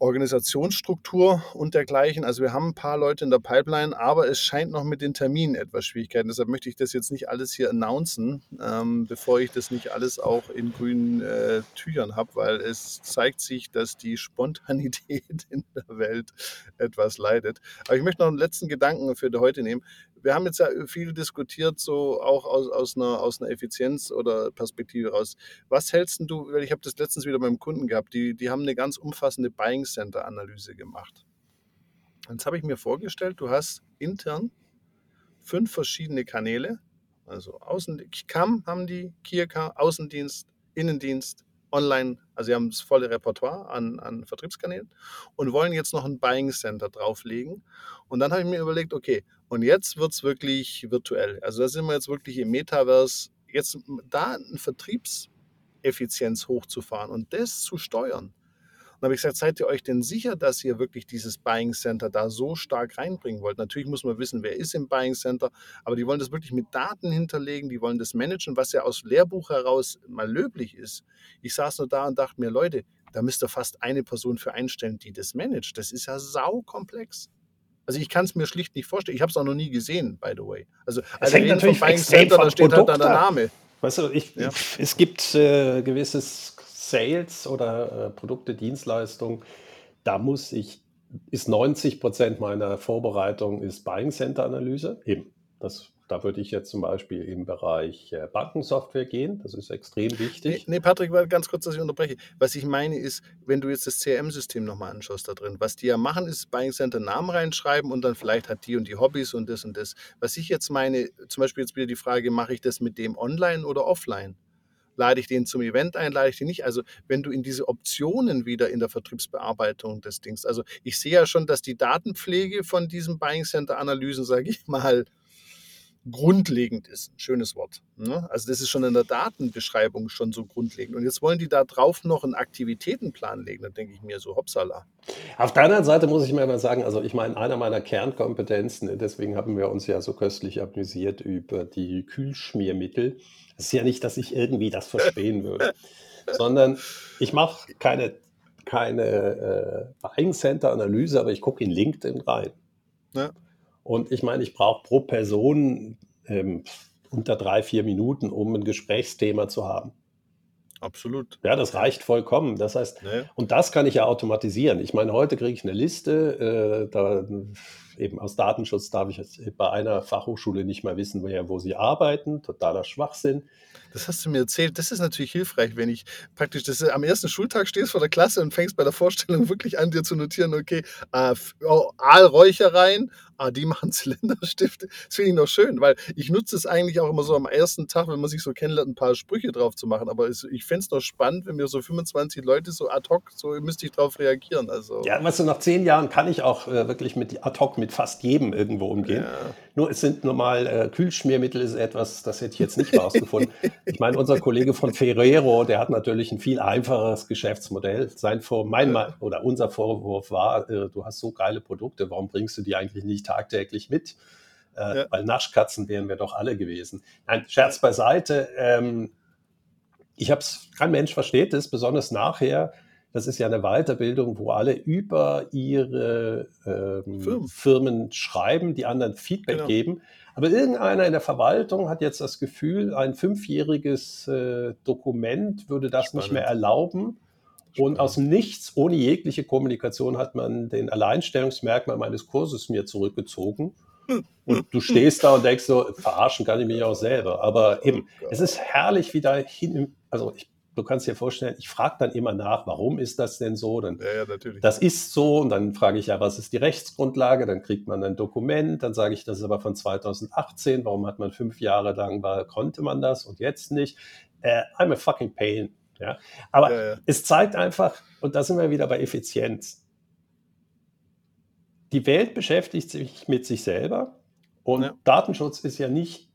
Organisationsstruktur und dergleichen. Also wir haben ein paar Leute in der Pipeline, aber es scheint noch mit den Terminen etwas Schwierigkeiten. Deshalb möchte ich das jetzt nicht alles hier announcen, ähm, bevor ich das nicht alles auch in grünen äh, Tüchern habe, weil es zeigt sich, dass die Spontanität *laughs* in der Welt etwas leidet. Aber ich möchte noch einen letzten Gedanken für heute nehmen wir haben jetzt ja viel diskutiert, so auch aus, aus, einer, aus einer Effizienz oder Perspektive raus. Was hältst du, weil ich habe das letztens wieder beim Kunden gehabt, die, die haben eine ganz umfassende Buying Center Analyse gemacht. Jetzt habe ich mir vorgestellt, du hast intern fünf verschiedene Kanäle, also Außen, CAM haben die, Kierka, Außendienst, Innendienst, online, also sie haben das volle Repertoire an, an Vertriebskanälen und wollen jetzt noch ein Buying Center drauflegen. Und dann habe ich mir überlegt, okay, und jetzt wird es wirklich virtuell. Also da sind wir jetzt wirklich im Metaverse, jetzt da eine Vertriebseffizienz hochzufahren und das zu steuern. Und habe ich gesagt, seid ihr euch denn sicher, dass ihr wirklich dieses Buying Center da so stark reinbringen wollt? Natürlich muss man wissen, wer ist im Buying Center, aber die wollen das wirklich mit Daten hinterlegen, die wollen das managen, was ja aus Lehrbuch heraus mal löblich ist. Ich saß nur da und dachte mir, Leute, da müsst ihr fast eine Person für einstellen, die das managt. Das ist ja saukomplex. Also ich kann es mir schlicht nicht vorstellen. Ich habe es auch noch nie gesehen, by the way. Also es hängt natürlich Buying Center, da steht Produkt halt dann der Name. Weißt du, ich, ja. es gibt äh, gewisses Sales oder äh, Produkte, Dienstleistungen, da muss ich, ist 90 Prozent meiner Vorbereitung ist Buying Center Analyse. Eben, das, da würde ich jetzt zum Beispiel im Bereich äh, Bankensoftware gehen. Das ist extrem wichtig. Nee, nee Patrick, ganz kurz, dass ich unterbreche. Was ich meine ist, wenn du jetzt das CRM-System nochmal anschaust da drin, was die ja machen, ist Buying Center Namen reinschreiben und dann vielleicht hat die und die Hobbys und das und das. Was ich jetzt meine, zum Beispiel jetzt wieder die Frage, mache ich das mit dem online oder offline? Lade ich den zum Event ein, lade ich den nicht. Also wenn du in diese Optionen wieder in der Vertriebsbearbeitung des Dings, also ich sehe ja schon, dass die Datenpflege von diesen Buying Center Analysen, sage ich mal, grundlegend ist. Ein schönes Wort. Ne? Also das ist schon in der Datenbeschreibung schon so grundlegend. Und jetzt wollen die da drauf noch einen Aktivitätenplan legen. Da denke ich mir so, hoppsala. Auf der anderen Seite muss ich mir mal sagen, also ich meine, einer meiner Kernkompetenzen, deswegen haben wir uns ja so köstlich amüsiert über die Kühlschmiermittel. Es ist ja nicht, dass ich irgendwie das verstehen würde, *laughs* sondern ich mache keine, keine äh, Buying Center Analyse, aber ich gucke in LinkedIn rein. Ja. Und ich meine, ich brauche pro Person ähm, unter drei, vier Minuten, um ein Gesprächsthema zu haben. Absolut. Ja, das reicht vollkommen. Das heißt, nee. und das kann ich ja automatisieren. Ich meine, heute kriege ich eine Liste, äh, da eben aus Datenschutz darf ich jetzt bei einer Fachhochschule nicht mal wissen, woher, wo sie arbeiten. Totaler Schwachsinn. Das hast du mir erzählt. Das ist natürlich hilfreich, wenn ich praktisch das, am ersten Schultag stehst vor der Klasse und fängst bei der Vorstellung *laughs* wirklich an, dir zu notieren, okay, äh, Aalräuchereien, ah, die machen *laughs* Zylinderstifte. Das finde ich noch schön, weil ich nutze es eigentlich auch immer so am ersten Tag, wenn man sich so kennenlernt, ein paar Sprüche drauf zu machen. Aber es, ich fände es noch spannend, wenn mir so 25 Leute so ad hoc, so müsste ich drauf reagieren. Also. Ja, weißt du, nach zehn Jahren kann ich auch äh, wirklich mit ad hoc mit fast jedem irgendwo umgehen. Ja. Nur es sind normal äh, Kühlschmiermittel ist etwas, das hätte ich jetzt nicht rausgefunden. *laughs* ich meine, unser Kollege von Ferrero, der hat natürlich ein viel einfacheres Geschäftsmodell. Sein Vor mein ja. oder unser Vorwurf war, äh, du hast so geile Produkte, warum bringst du die eigentlich nicht tagtäglich mit? Äh, ja. Weil Naschkatzen wären wir doch alle gewesen. Nein, Scherz beiseite. Ähm, ich habe es, kein Mensch versteht es, besonders nachher. Das ist ja eine Weiterbildung, wo alle über ihre ähm, Firmen. Firmen. schreiben, die anderen Feedback genau. geben. Aber irgendeiner in der Verwaltung hat jetzt das Gefühl, ein fünfjähriges äh, Dokument würde das Spannend. nicht mehr erlauben. Und aus Nichts, ohne jegliche Kommunikation, hat man den Alleinstellungsmerkmal meines Kurses mir zurückgezogen. *laughs* Und du stehst da und denkst so, verarschen kann ich mich auch selber. Aber eben, oh es ist herrlich, wie da hin, also ich, du kannst dir vorstellen, ich frage dann immer nach, warum ist das denn so? Dann, ja, ja, natürlich. Das ist so und dann frage ich ja, was ist die Rechtsgrundlage? Dann kriegt man ein Dokument, dann sage ich, das ist aber von 2018, warum hat man fünf Jahre lang, war, konnte man das und jetzt nicht? Uh, I'm a fucking pain. Ja? Aber ja, ja. es zeigt einfach, und da sind wir wieder bei Effizienz. Die Welt beschäftigt sich mit sich selber und. Datenschutz ist ja nicht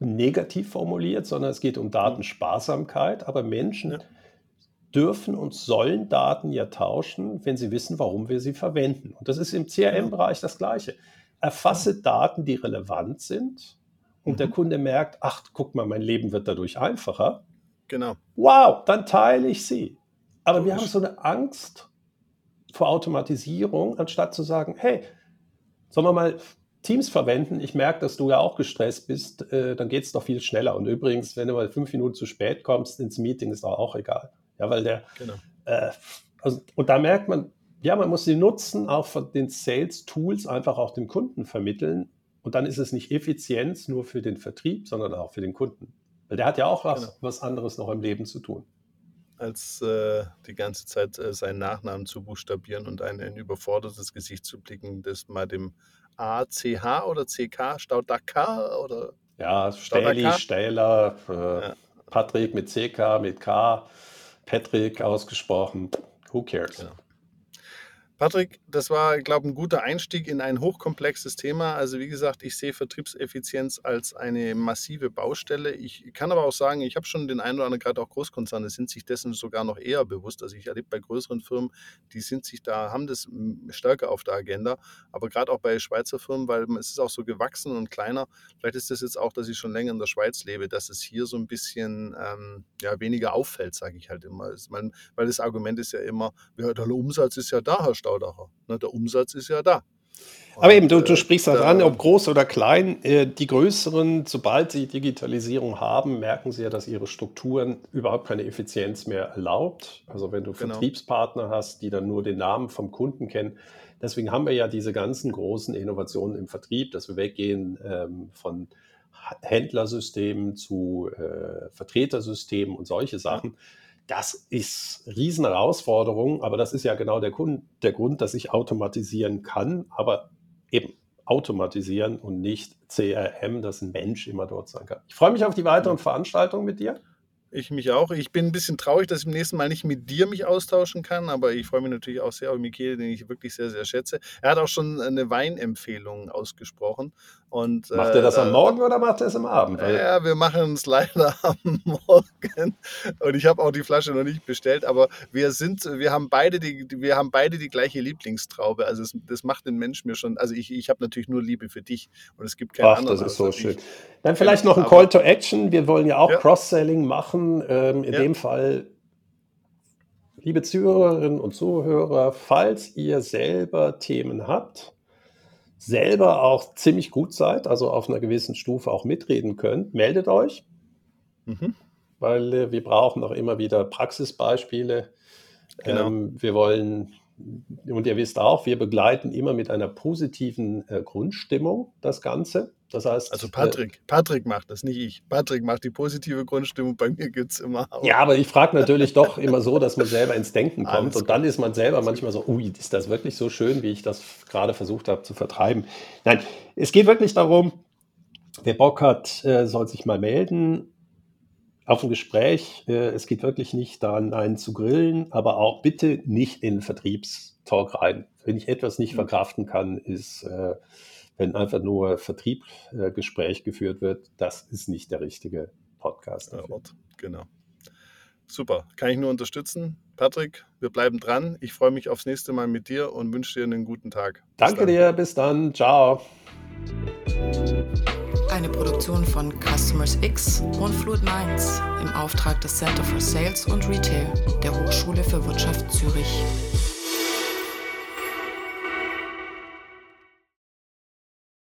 negativ formuliert, sondern es geht um Datensparsamkeit. Aber Menschen dürfen und sollen Daten ja tauschen, wenn sie wissen, warum wir sie verwenden. Und das ist im CRM-Bereich das Gleiche. Erfasse Daten, die relevant sind und mhm. der Kunde merkt, ach, guck mal, mein Leben wird dadurch einfacher. Genau. Wow, dann teile ich sie. Aber wir haben so eine Angst vor Automatisierung, anstatt zu sagen, hey, sollen wir mal Teams verwenden? Ich merke, dass du ja auch gestresst bist, äh, dann geht es doch viel schneller. Und übrigens, wenn du mal fünf Minuten zu spät kommst ins Meeting, ist auch, auch egal. Ja, weil der, genau. äh, also, und da merkt man, ja, man muss sie nutzen, auch von den Sales-Tools einfach auch dem Kunden vermitteln. Und dann ist es nicht Effizienz nur für den Vertrieb, sondern auch für den Kunden. Weil der hat ja auch was, genau. was anderes noch im Leben zu tun. Als äh, die ganze Zeit äh, seinen Nachnamen zu buchstabieren und ein, ein überfordertes Gesicht zu blicken, das mal dem A, C, H oder C, K, Staudaka oder? Ja, Stähli, Stähler. Äh, ja. Patrick mit CK, mit K, Patrick ausgesprochen. Who cares? Genau. Patrick, das war, glaube ich, ein guter Einstieg in ein hochkomplexes Thema. Also wie gesagt, ich sehe Vertriebseffizienz als eine massive Baustelle. Ich kann aber auch sagen, ich habe schon den einen oder anderen, gerade auch Großkonzerne, sind sich dessen sogar noch eher bewusst. Also ich erlebe bei größeren Firmen, die sind sich da, haben das stärker auf der Agenda. Aber gerade auch bei Schweizer Firmen, weil es ist auch so gewachsen und kleiner. Vielleicht ist das jetzt auch, dass ich schon länger in der Schweiz lebe, dass es hier so ein bisschen ähm, ja, weniger auffällt, sage ich halt immer. Weil das Argument ist ja immer, ja, der Umsatz ist ja da, Herr Staudacher. Ne, der Umsatz ist ja da. Aber eben, du, du äh, sprichst da dran, ob groß oder klein, äh, die größeren, sobald sie Digitalisierung haben, merken sie ja, dass ihre Strukturen überhaupt keine Effizienz mehr erlaubt. Also wenn du genau. Vertriebspartner hast, die dann nur den Namen vom Kunden kennen. Deswegen haben wir ja diese ganzen großen Innovationen im Vertrieb, dass wir weggehen ähm, von Händlersystemen zu äh, Vertretersystemen und solche Sachen. Ja das ist riesen Herausforderung, aber das ist ja genau der, Grund, der Grund, dass ich automatisieren kann, aber eben automatisieren und nicht CRM, dass ein Mensch immer dort sein kann. Ich freue mich auf die weiteren Veranstaltungen mit dir. Ich mich auch. Ich bin ein bisschen traurig, dass ich im nächsten Mal nicht mit dir mich austauschen kann, aber ich freue mich natürlich auch sehr auf Michele, den ich wirklich sehr, sehr schätze. Er hat auch schon eine Weinempfehlung ausgesprochen. Und, macht er das äh, am Morgen oder macht er es am Abend? Ja, wir machen es leider *laughs* am Morgen. Und ich habe auch die Flasche noch nicht bestellt, aber wir sind, wir haben beide die, wir haben beide die gleiche Lieblingstraube. Also es, das macht den Mensch mir schon. Also ich, ich habe natürlich nur Liebe für dich und es gibt keine Ach, das ist so schön. Dann vielleicht noch ein Call to Action. Wir wollen ja auch ja. Cross-Selling machen. Ähm, in ja. dem Fall Liebe Zuhörerinnen und Zuhörer, falls ihr selber Themen habt, selber auch ziemlich gut seid, also auf einer gewissen Stufe auch mitreden könnt, meldet euch, mhm. weil äh, wir brauchen auch immer wieder Praxisbeispiele. Genau. Ähm, wir wollen, und ihr wisst auch, wir begleiten immer mit einer positiven äh, Grundstimmung das Ganze. Das heißt. Also Patrick, äh, Patrick macht das, nicht ich. Patrick macht die positive Grundstimmung, bei mir gibt es immer auch. Ja, aber ich frage natürlich doch *laughs* immer so, dass man selber ins Denken kommt. Alles und dann ist man selber manchmal so, ui, ist das wirklich so schön, wie ich das gerade versucht habe zu vertreiben. Nein, es geht wirklich darum, wer Bock hat, äh, soll sich mal melden auf ein Gespräch. Äh, es geht wirklich nicht daran, einen zu grillen, aber auch bitte nicht in Vertriebstalk rein. Wenn ich etwas nicht mhm. verkraften kann, ist wenn einfach nur Vertriebsgespräch äh, geführt wird, das ist nicht der richtige Podcast. Dafür. Ort, genau. Super, kann ich nur unterstützen. Patrick, wir bleiben dran. Ich freue mich aufs nächste Mal mit dir und wünsche dir einen guten Tag. Bis Danke dann. dir, bis dann. Ciao. Eine Produktion von Customers X und Fluid Minds im Auftrag des Center for Sales und Retail der Hochschule für Wirtschaft Zürich.